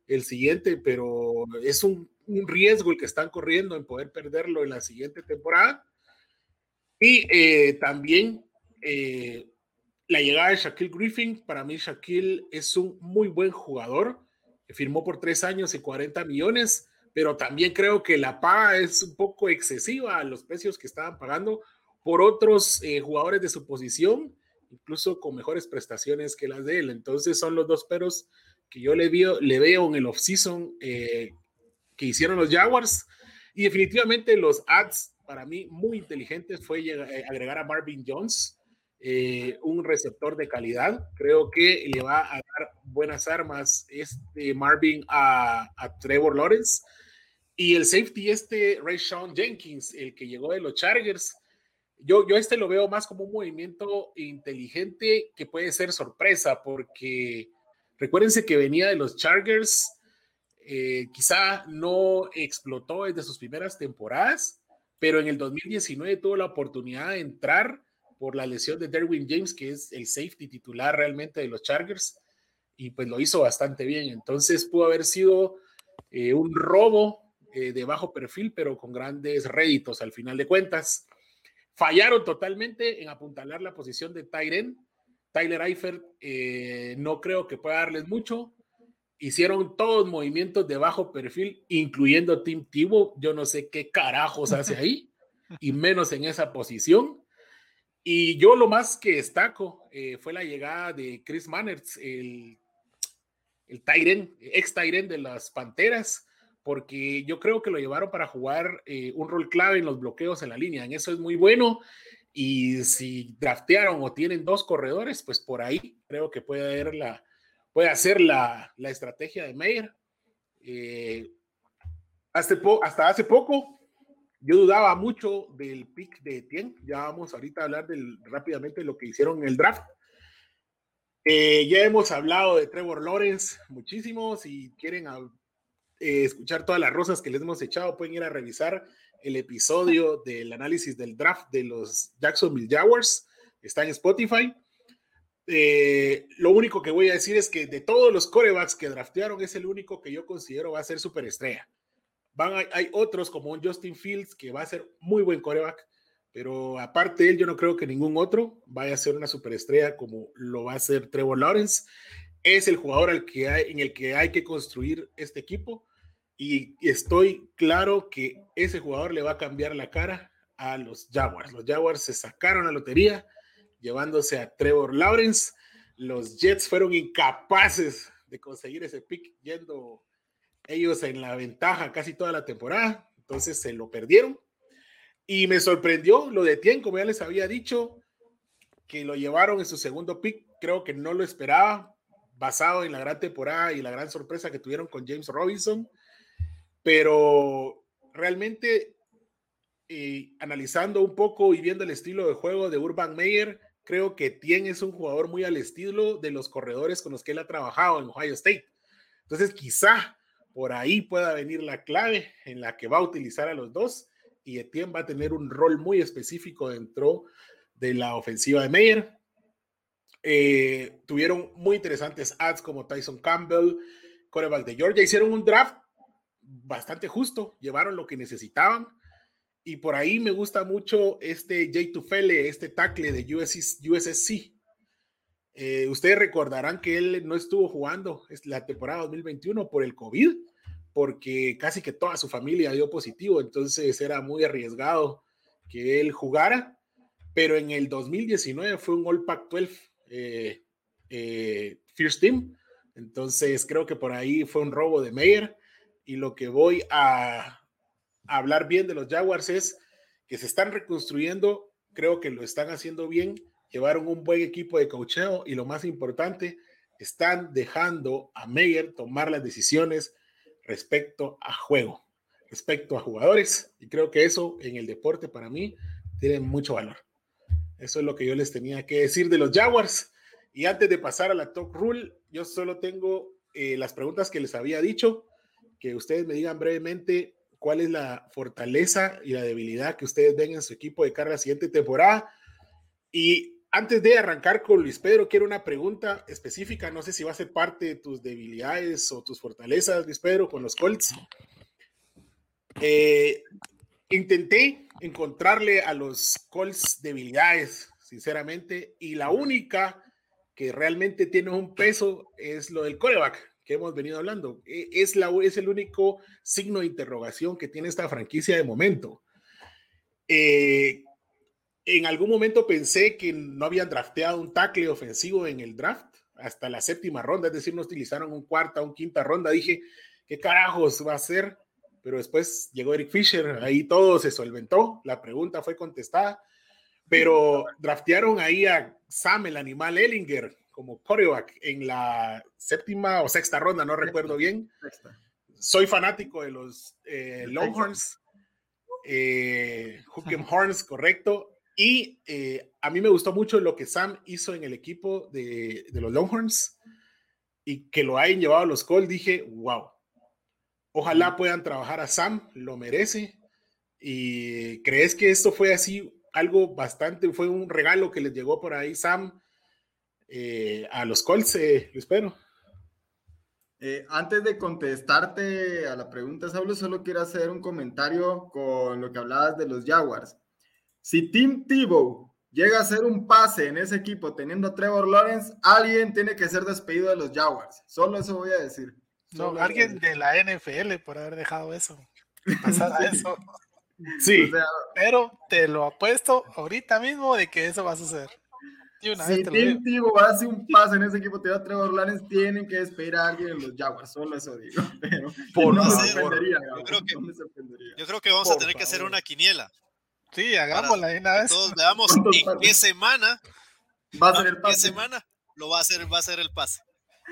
el siguiente, pero es un, riesgo el que están corriendo en poder perderlo en la siguiente temporada. Y eh, también eh, la llegada de Shaquille Griffin, para mí Shaquille es un muy buen jugador, firmó por tres años y 40 millones, pero también creo que la paga es un poco excesiva a los precios que estaban pagando por otros eh, jugadores de su posición incluso con mejores prestaciones que las de él. Entonces son los dos peros que yo le, veo, le veo en el offseason eh, que hicieron los Jaguars. Y definitivamente los ads, para mí, muy inteligentes fue eh, agregar a Marvin Jones, eh, un receptor de calidad. Creo que le va a dar buenas armas este Marvin a, a Trevor Lawrence. Y el safety este, Ray Sean Jenkins, el que llegó de los Chargers, yo, yo este lo veo más como un movimiento inteligente que puede ser sorpresa, porque recuérdense que venía de los Chargers, eh, quizá no explotó desde sus primeras temporadas, pero en el 2019 tuvo la oportunidad de entrar por la lesión de Derwin James, que es el safety titular realmente de los Chargers, y pues lo hizo bastante bien. Entonces pudo haber sido eh, un robo eh, de bajo perfil, pero con grandes réditos al final de cuentas. Fallaron totalmente en apuntalar la posición de Tyren. Tyler Eifert eh, no creo que pueda darles mucho. Hicieron todos movimientos de bajo perfil, incluyendo Tim Tebow. Yo no sé qué carajos hace ahí, [LAUGHS] y menos en esa posición. Y yo lo más que destaco eh, fue la llegada de Chris Manners, el, el Tyren, ex Tyren de las Panteras, porque yo creo que lo llevaron para jugar eh, un rol clave en los bloqueos en la línea. En eso es muy bueno. Y si draftearon o tienen dos corredores, pues por ahí creo que puede, haber la, puede hacer la, la estrategia de Meyer. Eh, hasta, hace poco yo dudaba mucho del pick de Tien. Ya vamos ahorita a hablar del, rápidamente de lo que hicieron en el draft. Eh, ya hemos hablado de Trevor Lawrence muchísimo. Si quieren eh, escuchar todas las rosas que les hemos echado, pueden ir a revisar el episodio [LAUGHS] del análisis del draft de los Jacksonville Jaguars. Está en Spotify. Eh, lo único que voy a decir es que de todos los corebacks que draftearon, es el único que yo considero va a ser superestrella. Van hay otros como un Justin Fields que va a ser muy buen coreback, pero aparte de él, yo no creo que ningún otro vaya a ser una superestrella como lo va a ser Trevor Lawrence es el jugador al que hay, en el que hay que construir este equipo y estoy claro que ese jugador le va a cambiar la cara a los Jaguars. Los Jaguars se sacaron la lotería llevándose a Trevor Lawrence. Los Jets fueron incapaces de conseguir ese pick yendo ellos en la ventaja casi toda la temporada, entonces se lo perdieron. Y me sorprendió lo de Tien, como ya les había dicho, que lo llevaron en su segundo pick. Creo que no lo esperaba, basado en la gran temporada y la gran sorpresa que tuvieron con James Robinson, pero realmente eh, analizando un poco y viendo el estilo de juego de Urban Meyer, creo que Tien es un jugador muy al estilo de los corredores con los que él ha trabajado en Ohio State. Entonces, quizá por ahí pueda venir la clave en la que va a utilizar a los dos y Etienne va a tener un rol muy específico dentro de la ofensiva de Meyer. Eh, tuvieron muy interesantes ads como Tyson Campbell, coreback de Georgia. Hicieron un draft bastante justo, llevaron lo que necesitaban. Y por ahí me gusta mucho este Jay Tufele, este tackle de USC. Eh, ustedes recordarán que él no estuvo jugando la temporada 2021 por el COVID, porque casi que toda su familia dio positivo, entonces era muy arriesgado que él jugara. Pero en el 2019 fue un All Pac 12 eh, eh, First Team, Entonces creo que por ahí fue un robo de Meyer y lo que voy a, hablar bien de los Jaguars es que se están reconstruyendo, creo que lo están haciendo bien, llevaron un buen equipo de cocheo y lo más importante, están dejando a Meyer tomar las decisiones respecto a juego, respecto a jugadores y creo que eso en el deporte para mí tiene mucho valor. Eso es lo que yo les tenía que decir de los Jaguars. Y antes de pasar a la Talk Rule, yo solo tengo eh, las preguntas que les había dicho, que ustedes me digan brevemente cuál es la fortaleza y la debilidad que ustedes ven en su equipo de cara la siguiente temporada. Y antes de arrancar con Luis Pedro, quiero una pregunta específica. No sé si va a ser parte de tus debilidades o tus fortalezas, Luis Pedro, con los Colts. Eh, intenté encontrarle a los Colts debilidades, sinceramente, y la única que realmente tiene un peso es lo del coreback que hemos venido hablando. E, es, la, es el único signo de interrogación que tiene esta franquicia de momento. Eh, en algún momento pensé que no habían drafteado un tackle ofensivo en el draft hasta la séptima ronda, es decir, no utilizaron un cuarta, un quinta ronda. Dije, ¿qué carajos va a ser? Pero después llegó Eric Fisher, ahí todo se solventó, la pregunta fue contestada, pero draftearon ahí a Sam, el animal Ellinger, como coreback en la séptima o sexta ronda, no recuerdo bien. Soy fanático de los eh, Longhorns, eh, [LAUGHS] Horns, correcto. Y eh, a mí me gustó mucho lo que Sam hizo en el equipo de, de los Longhorns y que lo hayan llevado a los Colts. Dije, wow, ojalá puedan trabajar a Sam, lo merece. ¿Y crees que esto fue así algo bastante, fue un regalo que les llegó por ahí Sam eh, a los Colts, eh, lo espero. Eh, antes de contestarte a la pregunta, Saulo, solo quiero hacer un comentario con lo que hablabas de los Jaguars. Si Tim Tebow llega a hacer un pase en ese equipo teniendo a Trevor Lawrence, alguien tiene que ser despedido de los Jaguars. Solo eso voy a decir. No, alguien de la NFL por haber dejado eso. [LAUGHS] Pasar a eso. Sí, pero te lo apuesto ahorita mismo de que eso va a suceder. si Tim Tebow hace un pase en ese equipo, te va a Trevor Lawrence, tienen que esperar a alguien en los Jaguars, solo eso digo. [LAUGHS] Pero por no, me sorprendería, yo, creo que, yo creo que vamos a tener que hacer una quiniela. Sí, hagámosla de una vez. Todos veamos [LAUGHS] en qué semana va a ser el pase. ¿Qué semana lo va a hacer, va a ser el pase?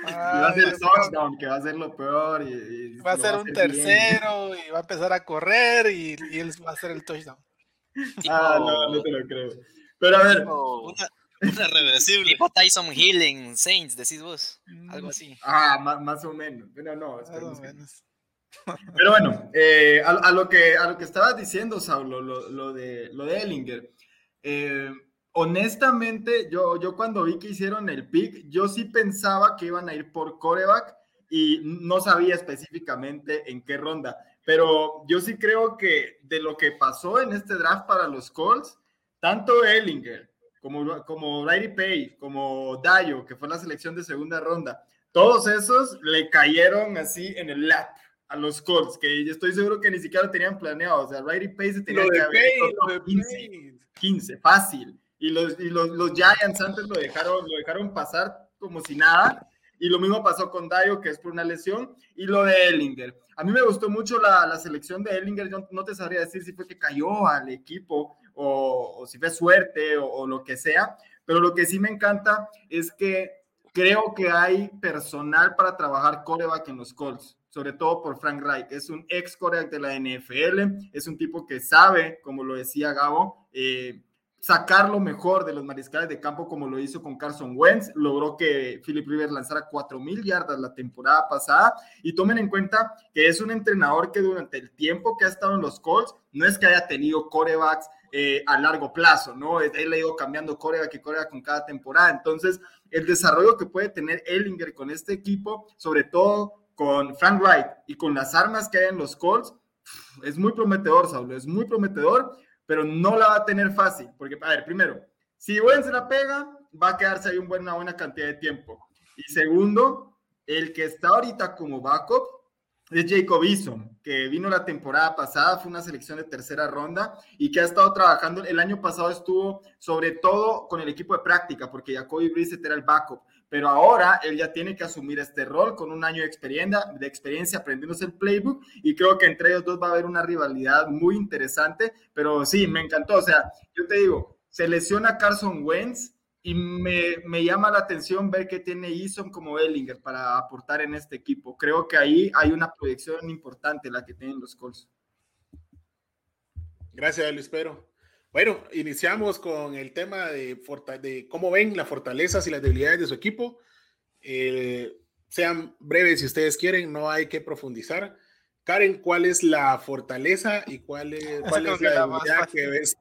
[LAUGHS] va a ser el touchdown, que va a ser lo peor. Y, va a ser un tercero y va a empezar a correr y, y, él va a hacer el touchdown. ah, no, no te lo creo. Pero a ver. Una, [LAUGHS] una reversible. Tipo Tyson Hill en Saints, decís vos. Algo así. Ah, más, más o menos. Pero no, más o menos. [LAUGHS] Pero bueno, eh, a, a, lo que, a lo que estabas diciendo, Saulo, lo, lo, de, lo de Ellinger. Eh, honestamente, yo, yo cuando vi que hicieron el pick, yo sí pensaba que iban a ir por coreback y no sabía específicamente en qué ronda. Pero yo sí creo que de lo que pasó en este draft para los Colts, tanto Ellinger como, como Riley Pay, como Dayo, que fue la selección de segunda ronda, todos esos le cayeron así en el lap a los Colts, que yo estoy seguro que ni siquiera lo tenían planeado. O sea, Riley Pay se tenía que haber 15, 15, fácil y los, y los, los Giants antes lo dejaron, lo dejaron pasar como si nada. Y lo mismo pasó con Dayo, que es por una lesión, y lo de Ellinger. A mí me gustó mucho la, la selección de Ellinger. Yo no te sabría decir si fue que cayó al equipo o, o si fue suerte o, o, lo que sea. Pero lo que sí me encanta es que creo que hay personal para trabajar coreback en los Colts, sobre todo por Frank Reich. Es un ex coreback de la NFL, es un tipo que sabe, como lo decía Gabo, eh, sacar lo mejor de los mariscales de campo como lo hizo con Carson Wentz, logró que Philip Rivers lanzara 4.000 yardas la temporada pasada. Y tomen en cuenta que es un entrenador que durante el tiempo que ha estado en los Colts no es que haya tenido corebacks eh, a largo plazo, ¿no? Él ha ido cambiando coreback y coreback con cada temporada, entonces el desarrollo que puede tener Ellinger con este equipo, sobre todo con Frank Wright y con las armas que hay en los Colts, es muy prometedor, Saulo, es muy prometedor pero no la va a tener fácil, porque, a ver, primero, si se la pega, va a quedarse ahí una buena cantidad de tiempo. Y segundo, el que está ahorita como backup es Jacob Eason, que vino la temporada pasada, fue una selección de tercera ronda y que ha estado trabajando. El año pasado estuvo sobre todo con el equipo de práctica, porque Jacoby Brissett era el backup, pero ahora él ya tiene que asumir este rol con un año de experiencia, de experiencia aprendiéndose el playbook y creo que entre ellos dos va a haber una rivalidad muy interesante, pero sí, me encantó. O sea, yo te digo, se lesiona Carson Wentz y me, me, llama la atención ver que tiene Eason como Ellinger para aportar en este equipo. Creo que ahí hay una proyección importante la que tienen los Colts. Gracias, Luis Pedro. Bueno, iniciamos con el tema de, de cómo ven las fortalezas y las debilidades de su equipo. Eh, sean breves si ustedes quieren, no hay que profundizar. Karen, ¿cuál es la fortaleza y cuál es, cuál es la debilidad que ves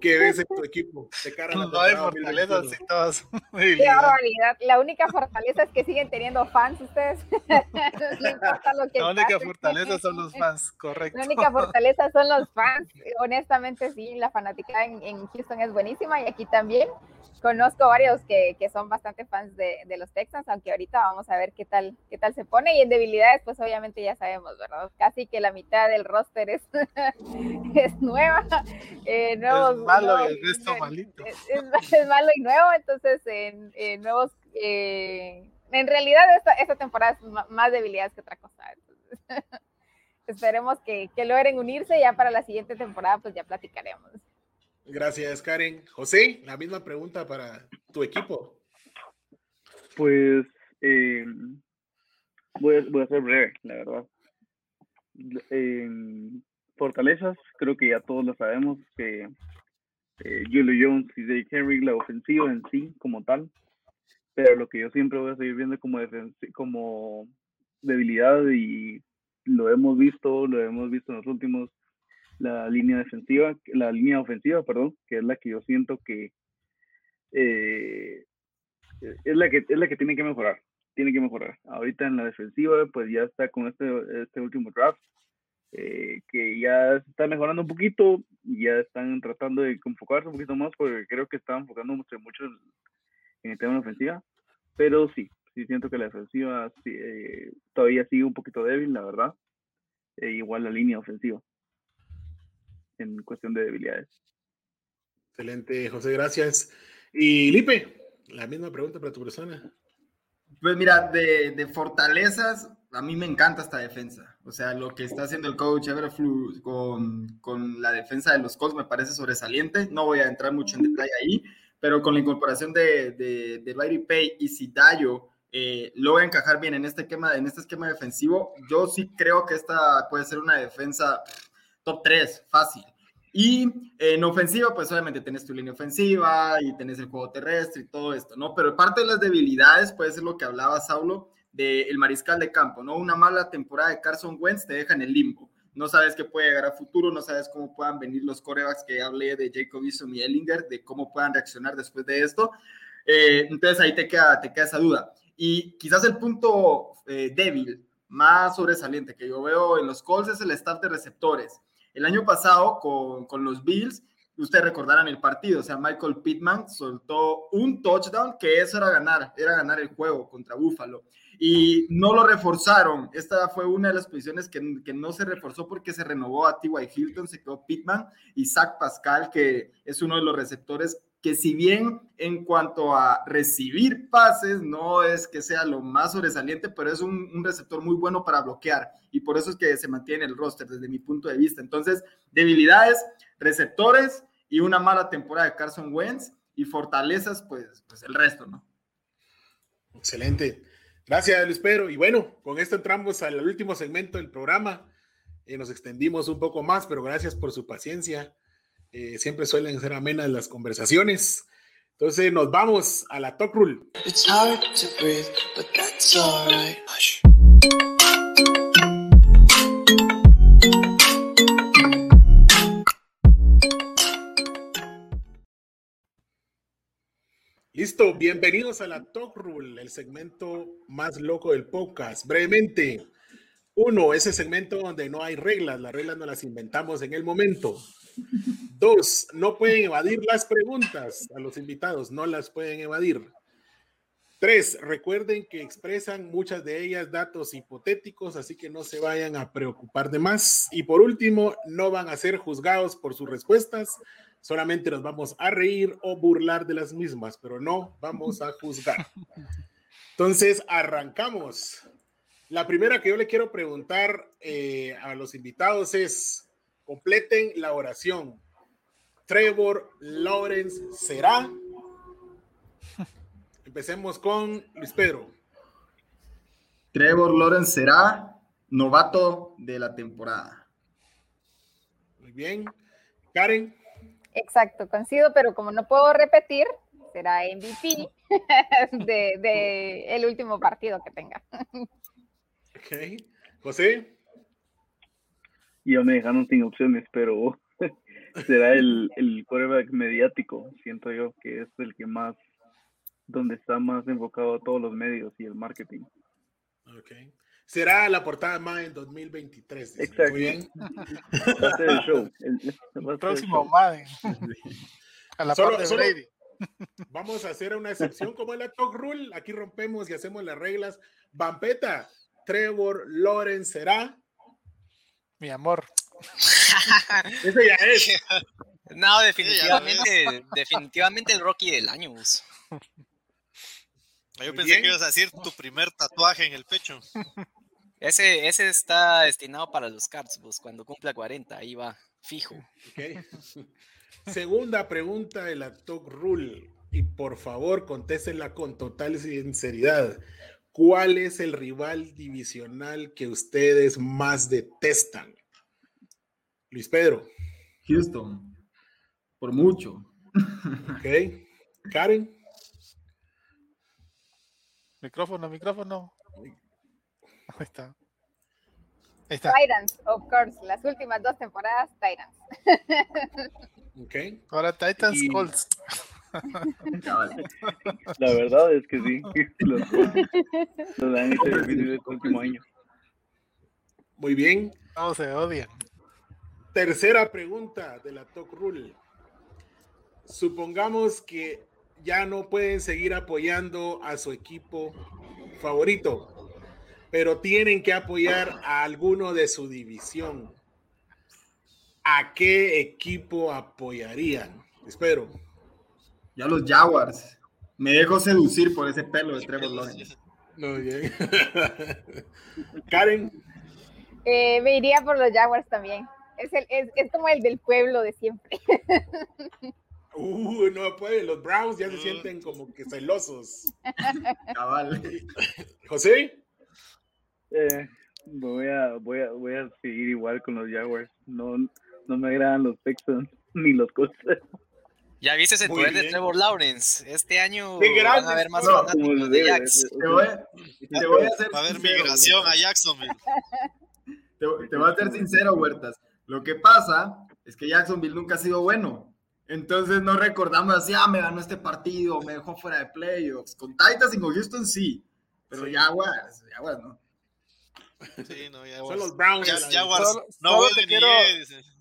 que ves en tu equipo de cara a la No hay fortalezas y todas. Qué barbaridad. La única fortaleza es que siguen teniendo fans ustedes. [LAUGHS] no importa lo que La única fortaleza son los fans, correcto. La única fortaleza son los fans. Honestamente, sí, la fanática en, en Houston es buenísima y aquí también conozco varios que, que son bastante fans de, de, los Texans, aunque ahorita vamos a ver qué tal, qué tal se pone. Y en debilidades, pues obviamente ya sabemos, ¿verdad? Casi que la mitad del roster es, [LAUGHS] es nueva. Eh, nuevos, es malo y el resto malito. Es, es, malo y nuevo, entonces en, en nuevos... Eh, en realidad esta, esta temporada es más debilidades que otra cosa. Entonces, [LAUGHS] esperemos que, que logren unirse ya para la siguiente temporada, pues ya platicaremos. Gracias, Karen. José, la misma pregunta para tu equipo. Pues eh, voy, a, ser breve, la verdad. Eh, fortalezas, creo que ya todos lo sabemos, que eh, Julio Jones y Jake Henry, la ofensiva en sí como tal, pero lo que yo siempre voy a seguir viendo como, como debilidad y lo hemos visto, lo hemos visto en los últimos la línea defensiva, la línea ofensiva, perdón, que es la que yo siento que eh, es la que es la que tiene que mejorar, tiene que mejorar. Ahorita en la defensiva, pues ya está con este, este último draft, eh, que ya está mejorando un poquito, ya están tratando de enfocarse un poquito más, porque creo que están enfocando mucho, mucho en el tema de ofensiva, pero sí, sí siento que la defensiva eh, todavía sigue un poquito débil, la verdad, igual la línea ofensiva en cuestión de debilidades. Excelente, José, gracias. Y Lipe, la misma pregunta para tu persona. Pues mira, de, de, fortalezas, a mí me encanta esta defensa. O sea, lo que está haciendo el coach Everflu con, con la defensa de los Colts me parece sobresaliente. No voy a entrar mucho en detalle ahí, pero con la incorporación de, de, de Larry Pay y Sidayo, eh, logra encajar bien en este, esquema, en este esquema defensivo. Yo sí creo que esta puede ser una defensa top 3, fácil. Y en ofensiva, pues obviamente tenés tu línea ofensiva y tenés el juego terrestre y todo esto, ¿no? Pero parte de las debilidades puede ser lo que hablaba Saulo del mariscal de campo, ¿no? Una mala temporada de Carson Wentz te deja en el limbo. No sabes qué puede llegar a futuro, no sabes cómo puedan venir los corebacks que hablé de Jacob Eason y Ellinger, de cómo puedan reaccionar después de esto. Eh, entonces ahí te queda, te queda esa duda. Y quizás el punto eh, débil más sobresaliente que yo veo en los Colts es el staff de receptores el año pasado con, con los Bills, ustedes recordarán el partido, o sea, Michael Pittman soltó un touchdown que eso era ganar, era ganar el juego contra Buffalo. Y no lo reforzaron. Esta fue una de las posiciones que, que no se reforzó porque se renovó a T.Y. Hilton, se quedó Pittman y Zach Pascal, que es uno de los receptores que si bien en cuanto a recibir pases no es que sea lo más sobresaliente, pero es un, receptor muy bueno para bloquear y por eso es que se mantiene el roster desde mi punto de vista. Entonces, debilidades, receptores y una mala temporada de Carson Wentz y fortalezas, pues, pues el resto, ¿no? Excelente. Gracias, Luis Pedro. Y bueno, con esto entramos al último segmento del programa. Eh, nos extendimos un poco más, pero gracias por su paciencia. Eh, siempre suelen ser amenas las conversaciones. Entonces nos vamos a la Talk Rule. Breathe, Listo, bienvenidos a la Talk Rule, el segmento más loco del podcast. Brevemente, uno, ese segmento donde no hay reglas, las reglas no las inventamos en el momento. Dos, no pueden evadir las preguntas a los invitados, no las pueden evadir. Tres, recuerden que expresan muchas de ellas datos hipotéticos, así que no se vayan a preocupar de más. Y por último, no van a ser juzgados por sus respuestas, solamente nos vamos a reír o burlar de las mismas, pero no vamos a juzgar. Entonces, arrancamos. La primera que yo le quiero preguntar eh, a los invitados es, completen la oración. Trevor Lawrence será Empecemos con Luis Pedro. Trevor Lawrence será novato de la temporada. Muy bien. Karen. Exacto, coincido, pero como no puedo repetir, será MVP [LAUGHS] de, el último partido que tenga. Ok. José. Yo me dejaron sin opciones, pero [LAUGHS] será el, el quarterback mediático. Siento yo que es el que más donde está más enfocado a todos los medios y el marketing. Ok. Será la portada más en 2023. Exacto. Muy bien. [LAUGHS] Va a ser el show. El, próximo Madden. A la solo, parte de Brady. Vamos a hacer una excepción como en la Talk Rule. Aquí rompemos y hacemos las reglas. Vampeta, Trevor Lawrence será. Mi amor. [LAUGHS] Ese ya es. [LAUGHS] No, definitivamente, [LAUGHS] definitivamente el Rocky del año. Yo pensé que ibas a decir tu primer tatuaje en el pecho. Ese, ese está destinado para los Cards, cuando cumpla 40, ahí va, fijo. Segunda pregunta de la Talk Rule, y por favor contéstenla con total sinceridad. ¿Cuál es el rival divisional que ustedes más detestan? Luis Pedro. Houston, por mucho. Ok. Karen. Micrófono, micrófono. Ahí está. Ahí está. Titans, of course. Las últimas dos temporadas, Titans. [LAUGHS] Ok. Ahora Titans Colts. [LAUGHS] La verdad es que sí. [LAUGHS] Los, los han hecho difícil el último año. Muy bien. No se odian. Tercera pregunta de la Talk Rule. Supongamos que ya no pueden seguir apoyando a su equipo favorito, pero tienen que apoyar a alguno de su división. ¿A qué equipo apoyarían? Espero. Ya los Jaguars. Me dejo seducir por ese pelo de Trevor Lawrence. No, bien. [LAUGHS] Karen. Eh, me iría por los Jaguars también. Es, el, es, es como el del pueblo de siempre. [LAUGHS] Uh, no puede, los Browns ya se sienten como que celosos. [LAUGHS] Cabal. José. Eh, voy, a, voy, a, voy a seguir igual con los Jaguars. No, no me agradan los Texans ni los Colts. Ya viste el poder de Trevor Lawrence. Este año van a haber más no, fanáticos de Jax. Te voy, te voy a hacer Va a haber migración a Jacksonville. [LAUGHS] Te, te voy a ser sincero, Huertas. Lo que pasa es que Jacksonville nunca ha sido bueno. Entonces no recordamos así, ah, me ganó este partido, me dejó fuera de playoffs. Con Titans y con Houston sí, pero sí. Jaguars, Jaguars no. Sí, [LAUGHS] no, Jaguars. Son los Browns. Solo- no solo te quiero-.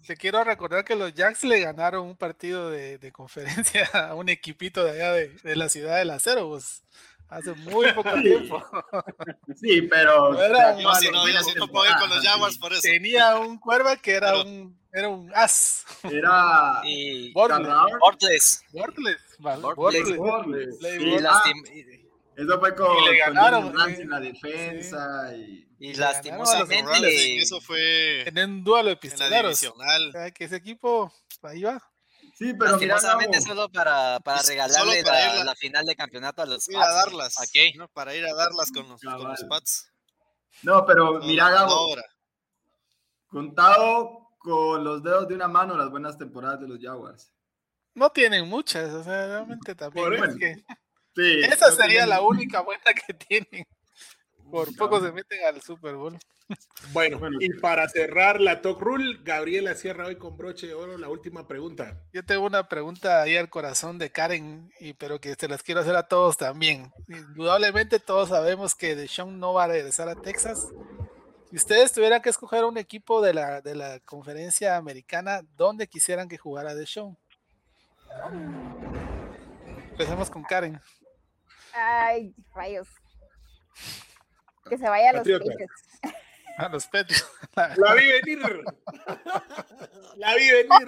Te quiero recordar que los Jacks le ganaron un partido de, de conferencia [LAUGHS] a un equipito de allá de, de la ciudad del acero, pues, hace muy poco tiempo. [LAUGHS] Sí, pero. No era no, no los Ajá, Jaguars sí. por eso. Tenía un cuerva que era Pero- un era un as. Era. Y Bortles. Carrar. Bortles. Bortles, vale, Bortles. Bortles. Bortles. Play Y, Bortles. Y- Eso fue con, Y le con ganaron, eh, en la defensa. Y, y a los lastimosamente sí, eso fue En un duelo de pistoleros. O sea, que ese equipo, ahí va. sí, pero lastimosamente solo para, para Solo regalarle para la, la- final de campeonato a los Ir a Pats, darlas. Ok. ¿no? Para ir a darlas con los, con los. Pats. No, pero No, mira, Gabo, ahora. contado con los dedos de una mano las buenas temporadas de los Jaguars. No tienen muchas, o sea, realmente también. Por es que Sí, esa no sería tienen- la [LAUGHS] única buena que tienen. Por poco se meten al Super Bowl. Bueno, Bueno. y para cerrar la Talk Rule, Gabriela cierra hoy con broche de oro la última pregunta. Yo tengo una pregunta ahí al corazón de Karen, y, pero que se las quiero hacer a todos también. Indudablemente todos sabemos que Deshaun no va a regresar a Texas. Si ustedes tuvieran que escoger un equipo de la, de la conferencia americana, ¿dónde quisieran que jugara Deshaun? Empecemos con Karen. Ay, rayos. Que se vaya a los Patriota. Patriots. A los Patriots. [LAUGHS] La vi venir. La vi venir.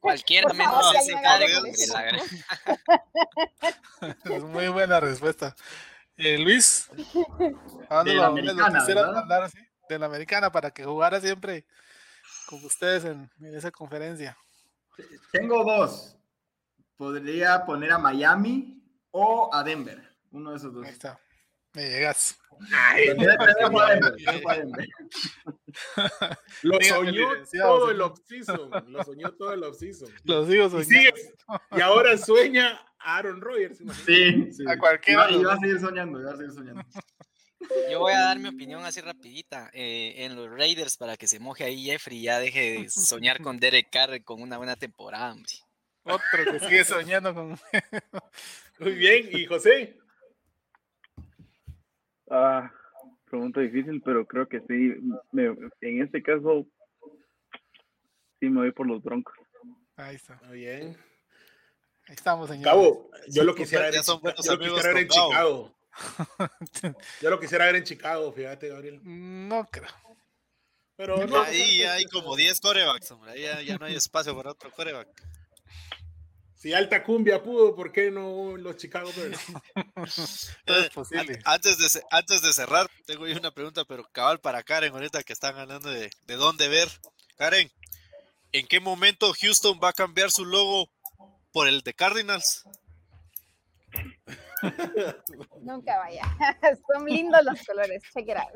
Cualquiera menos ese. Es muy buena respuesta. Eh, Luis, ¿a dónde De lo, quisieras ¿verdad? mandar así? De la americana para que jugara siempre con ustedes en, en esa conferencia. Tengo dos. Podría poner a Miami o a Denver. Uno de esos dos. Ahí está. Me llegas. Ay, [LAUGHS] lo soñó todo el off-season. Lo soñó todo el off-season. [LAUGHS] Los digo Y, soñando. sigue- y ahora sueña a Aaron Rodgers. Sí, sí. A cualquiera Y va, y a seguir soñando, y va a seguir soñando. Yo voy a dar mi opinión así rapidita. eh, en los Raiders para que se moje ahí Jeffrey y ya deje de [LAUGHS] soñar con Derek Carr con una buena temporada, hombre. Otro que sigue soñando con. Muy bien. ¿Y José? Ah, pregunta difícil, pero creo que sí. me- en este caso, sí me voy por los Broncos. Ahí está. Muy bien. Ahí estamos, señor. Cabo, yo lo quisiera ver son buenos yo lo amigos quisiera ver en. Chicago. [LAUGHS] Yo lo quisiera ver en Chicago, fíjate, Gabriel. No creo. Pero no, Ahí hay como 10 corebacks, hombre. Ahí ya, ya no hay espacio para otro coreback. Si Alta Cumbia pudo, ¿por qué no los Chicago Bears? [LAUGHS] Eh, Antes de, antes de cerrar, tengo yo una pregunta, pero cabal para Karen, ahorita que están hablando de, de dónde ver. Karen, ¿en qué momento Houston va a cambiar su logo por el de Cardinals? [LAUGHS] Nunca vaya. [LAUGHS] Son lindos los colores. Check it out.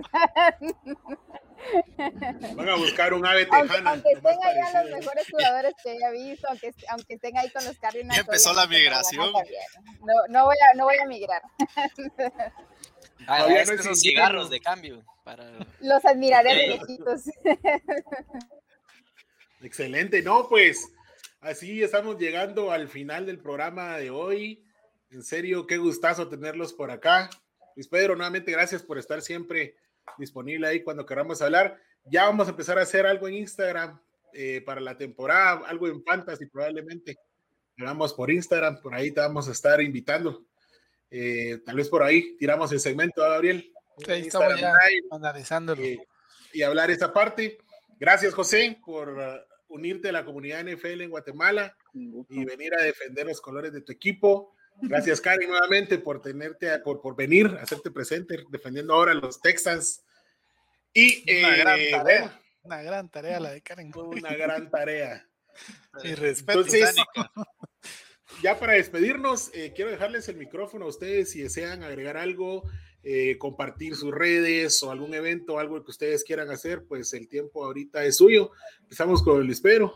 [LAUGHS] Van a buscar un ave Aunque, tejana. aunque más tenga ya los mejores jugadores que haya visto, aunque, aunque estén ahí con los Cardinals. Ya empezó la migración. No, no, voy a, no voy a migrar. Ah, es que esos cigarros de cambio. Para... Los admiraré de lejitos. Excelente, no, pues así estamos llegando al final del programa de hoy. En serio, qué gustazo tenerlos por acá. Luis Pedro, nuevamente gracias por estar siempre disponible ahí cuando queramos hablar. Ya vamos a empezar a hacer algo en Instagram eh, para la temporada, algo en Fantasy probablemente. Hagamos por Instagram, por ahí te vamos a estar invitando. Eh, tal vez por ahí tiramos el segmento, ¿verdad, Gabriel. Ahí estamos ya Live analizándolo. eh, y hablar esa parte. Gracias, José, por uh, unirte a la comunidad NFL en Guatemala y venir a defender los colores de tu equipo. Gracias, Karen, nuevamente por tenerte, por, por venir, hacerte presente, defendiendo ahora los Texans. Y Una eh, gran tarea. Una gran tarea la de Karen. una gran tarea. Y respeto. Entonces, ya para despedirnos, eh, quiero dejarles el micrófono a ustedes si desean agregar algo, eh, compartir sus redes o algún evento, algo que ustedes quieran hacer, pues el tiempo ahorita es suyo. Empezamos con el espero.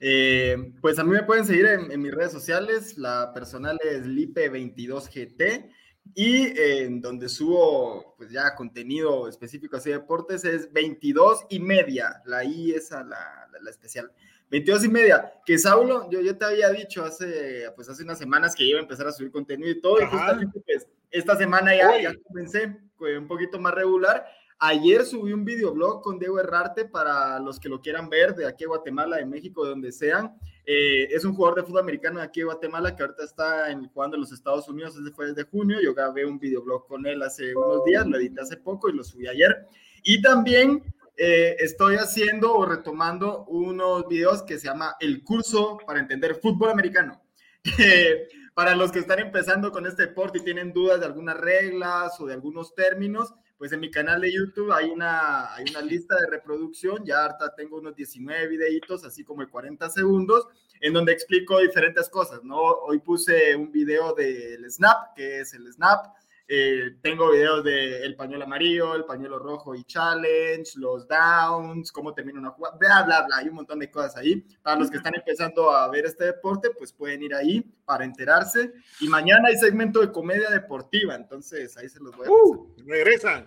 Eh, pues a mí me pueden seguir en, en mis redes sociales. La personal es Lipe22GT. Y eh, en donde subo pues ya contenido específico así de deportes es 22 y media. La I es a la, la- la especial. 22 y media. Que Saulo, yo, yo te había dicho hace, pues hace unas semanas que iba a empezar a subir contenido y todo. Y justamente pues esta semana ya, ya comencé fue un poquito más regular. Ayer subí un videoblog con Diego Herrarte para los que lo quieran ver de aquí de Guatemala, de México, de donde sean. Eh, es un jugador de fútbol americano de aquí de Guatemala que ahorita está en, jugando en los Estados Unidos, ese fue desde junio. Yo grabé un videoblog con él hace unos días, lo edité hace poco y lo subí ayer. Y también eh, estoy haciendo o retomando unos videos que se llama El curso para entender fútbol americano. [LAUGHS] Eh, para los que están empezando con este deporte y tienen dudas de algunas reglas o de algunos términos, pues en mi canal de YouTube hay una, hay una lista de reproducción, ya harta tengo unos 19 videitos, así como de 40 segundos, en donde explico diferentes cosas, ¿no? Hoy puse un video del snap, que es el snap, eh, tengo videos de el pañuelo amarillo, el pañuelo rojo y challenge, los downs, cómo termina una jugada, bla, bla, bla, hay un montón de cosas ahí. Para los que están empezando a ver este deporte, pues pueden ir ahí para enterarse. Y mañana hay segmento de comedia deportiva, entonces ahí se los voy a. Uh, regresan.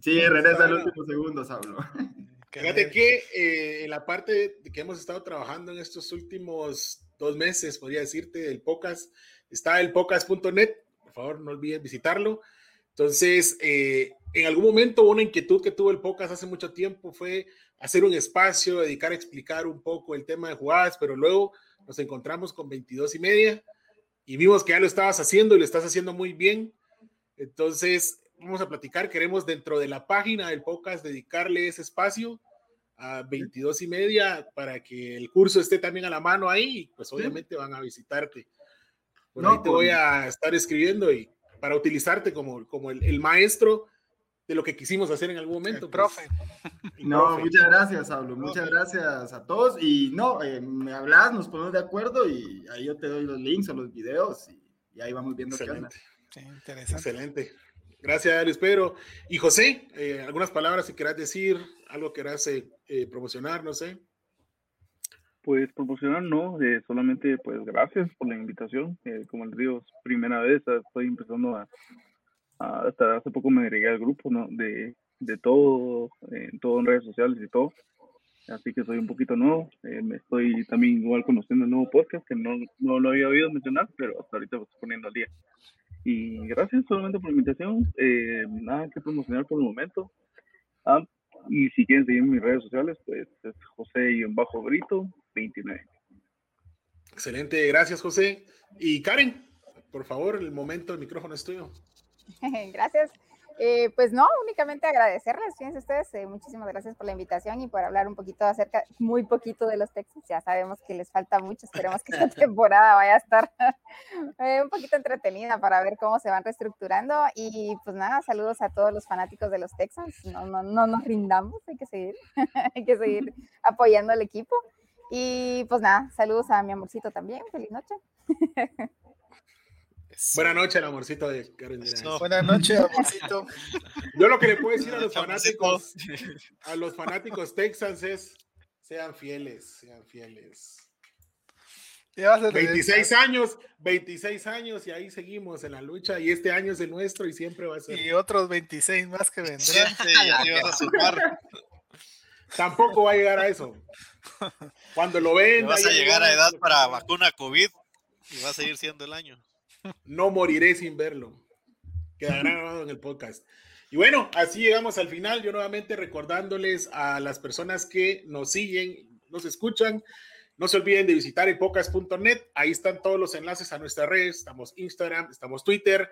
Sí, regresa el último segundo, hablo. [LAUGHS] Fíjate que eh, en la parte que hemos estado trabajando en estos últimos dos meses, podría decirte, del podcast, está el podcast.net. Favor, no olviden visitarlo. Entonces, eh, en algún momento, una inquietud que tuvo el podcast hace mucho tiempo fue hacer un espacio, dedicar a explicar un poco el tema de jugadas, pero luego nos encontramos con 22 y media y vimos que ya lo estabas haciendo y lo estás haciendo muy bien. Entonces, vamos a platicar. Queremos dentro de la página del podcast dedicarle ese espacio a 22 y media para que el curso esté también a la mano ahí. Pues obviamente van a visitarte. Por ahí te voy a estar escribiendo y para utilizarte como, como el, maestro de lo que quisimos hacer en algún momento. Pues. profe. No, muchas gracias, Pablo. Muchas gracias a todos. Y no, eh, me hablas, nos ponemos de acuerdo y ahí yo te doy los links o los videos y, ahí vamos viendo qué onda. Sí, interesante. Excelente. Gracias, Luis Pedro. Y José, eh, algunas palabras si querás decir, algo querás eh, eh, promocionar, no sé. Pues promocionar no, solamente pues gracias por la invitación. como les digo, primera vez, estoy empezando a, hasta hace poco me agregué al grupo ¿no? de, de todo, en todo en redes sociales y todo. Así que soy un poquito nuevo. me estoy también igual conociendo el nuevo podcast que no, no lo había oído mencionar, pero hasta ahorita lo estoy poniendo al día. Y gracias solamente por la invitación. Eh, nada que promocionar por el momento. Ah, y si quieren seguir en mis redes sociales, pues es José-Brito 29. Excelente, gracias José. Y Karen, por favor, el momento, el micrófono es tuyo. [LAUGHS] gracias. Eh, pues no, únicamente agradecerles, fíjense ustedes, eh, muchísimas gracias por la invitación y por hablar un poquito acerca, muy poquito de los Texans, ya sabemos que les falta mucho, esperemos que [LAUGHS] esta temporada vaya a estar [LAUGHS] eh, un poquito entretenida para ver cómo se van reestructurando y pues nada, saludos a todos los fanáticos de los Texans, no, no, no nos rindamos, hay que seguir, hay que seguir apoyando al equipo y pues nada, saludos a mi amorcito también, feliz noche. Buenas noches, el amorcito de Karen Buenas noches, amorcito. Yo lo que le puedo decir a los fanáticos, a los fanáticos Texans es sean fieles, sean fieles. 26 años, 26 años y ahí seguimos en la lucha y este año es el nuestro y siempre va a ser. Y otros 26 más que vendrán. Tampoco va a llegar a eso. Cuando lo ven. Vas a llegar a edad para vacuna COVID y va a seguir siendo el año. No moriré sin verlo. Quedará grabado en el podcast. Y bueno, así llegamos al final. Yo nuevamente recordándoles a las personas que nos siguen, nos escuchan, no se olviden de visitar epocas.net. Ahí están todos los enlaces a nuestras redes. Estamos Instagram, estamos Twitter,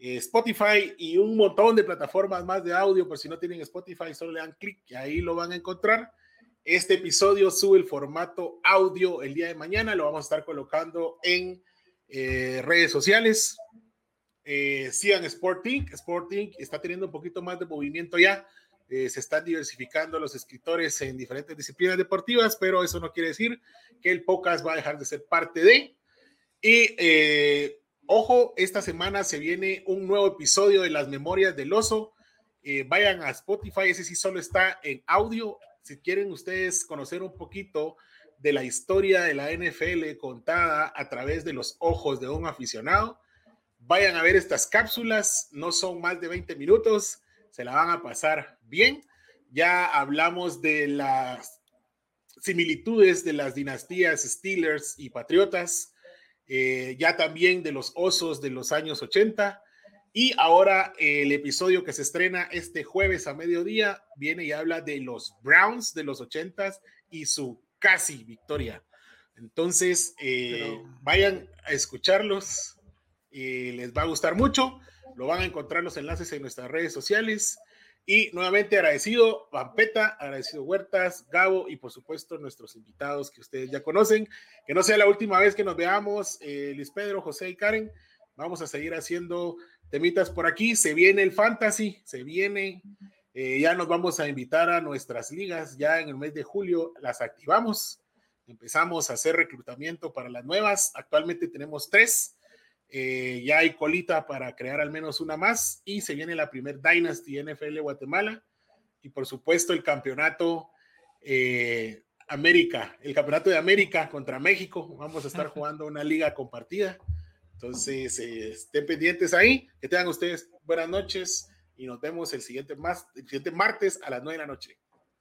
Spotify y un montón de plataformas más de audio. Por si no tienen Spotify, solo le dan clic y ahí lo van a encontrar. Este episodio sube el formato audio el día de mañana. Lo vamos a estar colocando en eh, redes sociales. Eh, sigan Sporting. Sporting está teniendo un poquito más de movimiento ya. Eh, se están diversificando los escritores en diferentes disciplinas deportivas, pero eso no quiere decir que el podcast va a dejar de ser parte de. Y eh, ojo, esta semana se viene un nuevo episodio de las memorias del oso. vayan a Spotify, ese sí solo está en audio. Si quieren ustedes conocer un poquito de la historia de la NFL contada a través de los ojos de un aficionado. Vayan a ver estas cápsulas, no son más de 20 minutos, se la van a pasar bien. Ya hablamos de las similitudes de las dinastías Steelers y Patriotas, eh, ya también de los osos de los años 80. Y ahora el episodio que se estrena este jueves a mediodía viene y habla de los Browns de los 80 y su casi victoria. Entonces, eh, vayan a escucharlos y les va a gustar mucho. Lo van a encontrar los enlaces en nuestras redes sociales. Y nuevamente agradecido Pampeta, agradecido Huertas, Gabo y por supuesto nuestros invitados que ustedes ya conocen. Que no sea la última vez que nos veamos, eh, Luis Pedro, José y Karen. Vamos a seguir haciendo temitas por aquí. Se viene el fantasy, se viene eh, ya nos vamos a invitar a nuestras ligas, ya en el mes de julio las activamos, empezamos a hacer reclutamiento para las nuevas, actualmente tenemos tres, eh, ya hay colita para crear al menos una más y se viene la primer Dynasty NFL Guatemala y por supuesto el campeonato eh, América, el campeonato de América contra México, vamos a estar jugando una liga compartida. Entonces, estén pendientes ahí. Que tengan ustedes buenas noches y nos vemos el siguiente, más, el siguiente martes a las 9 de la noche.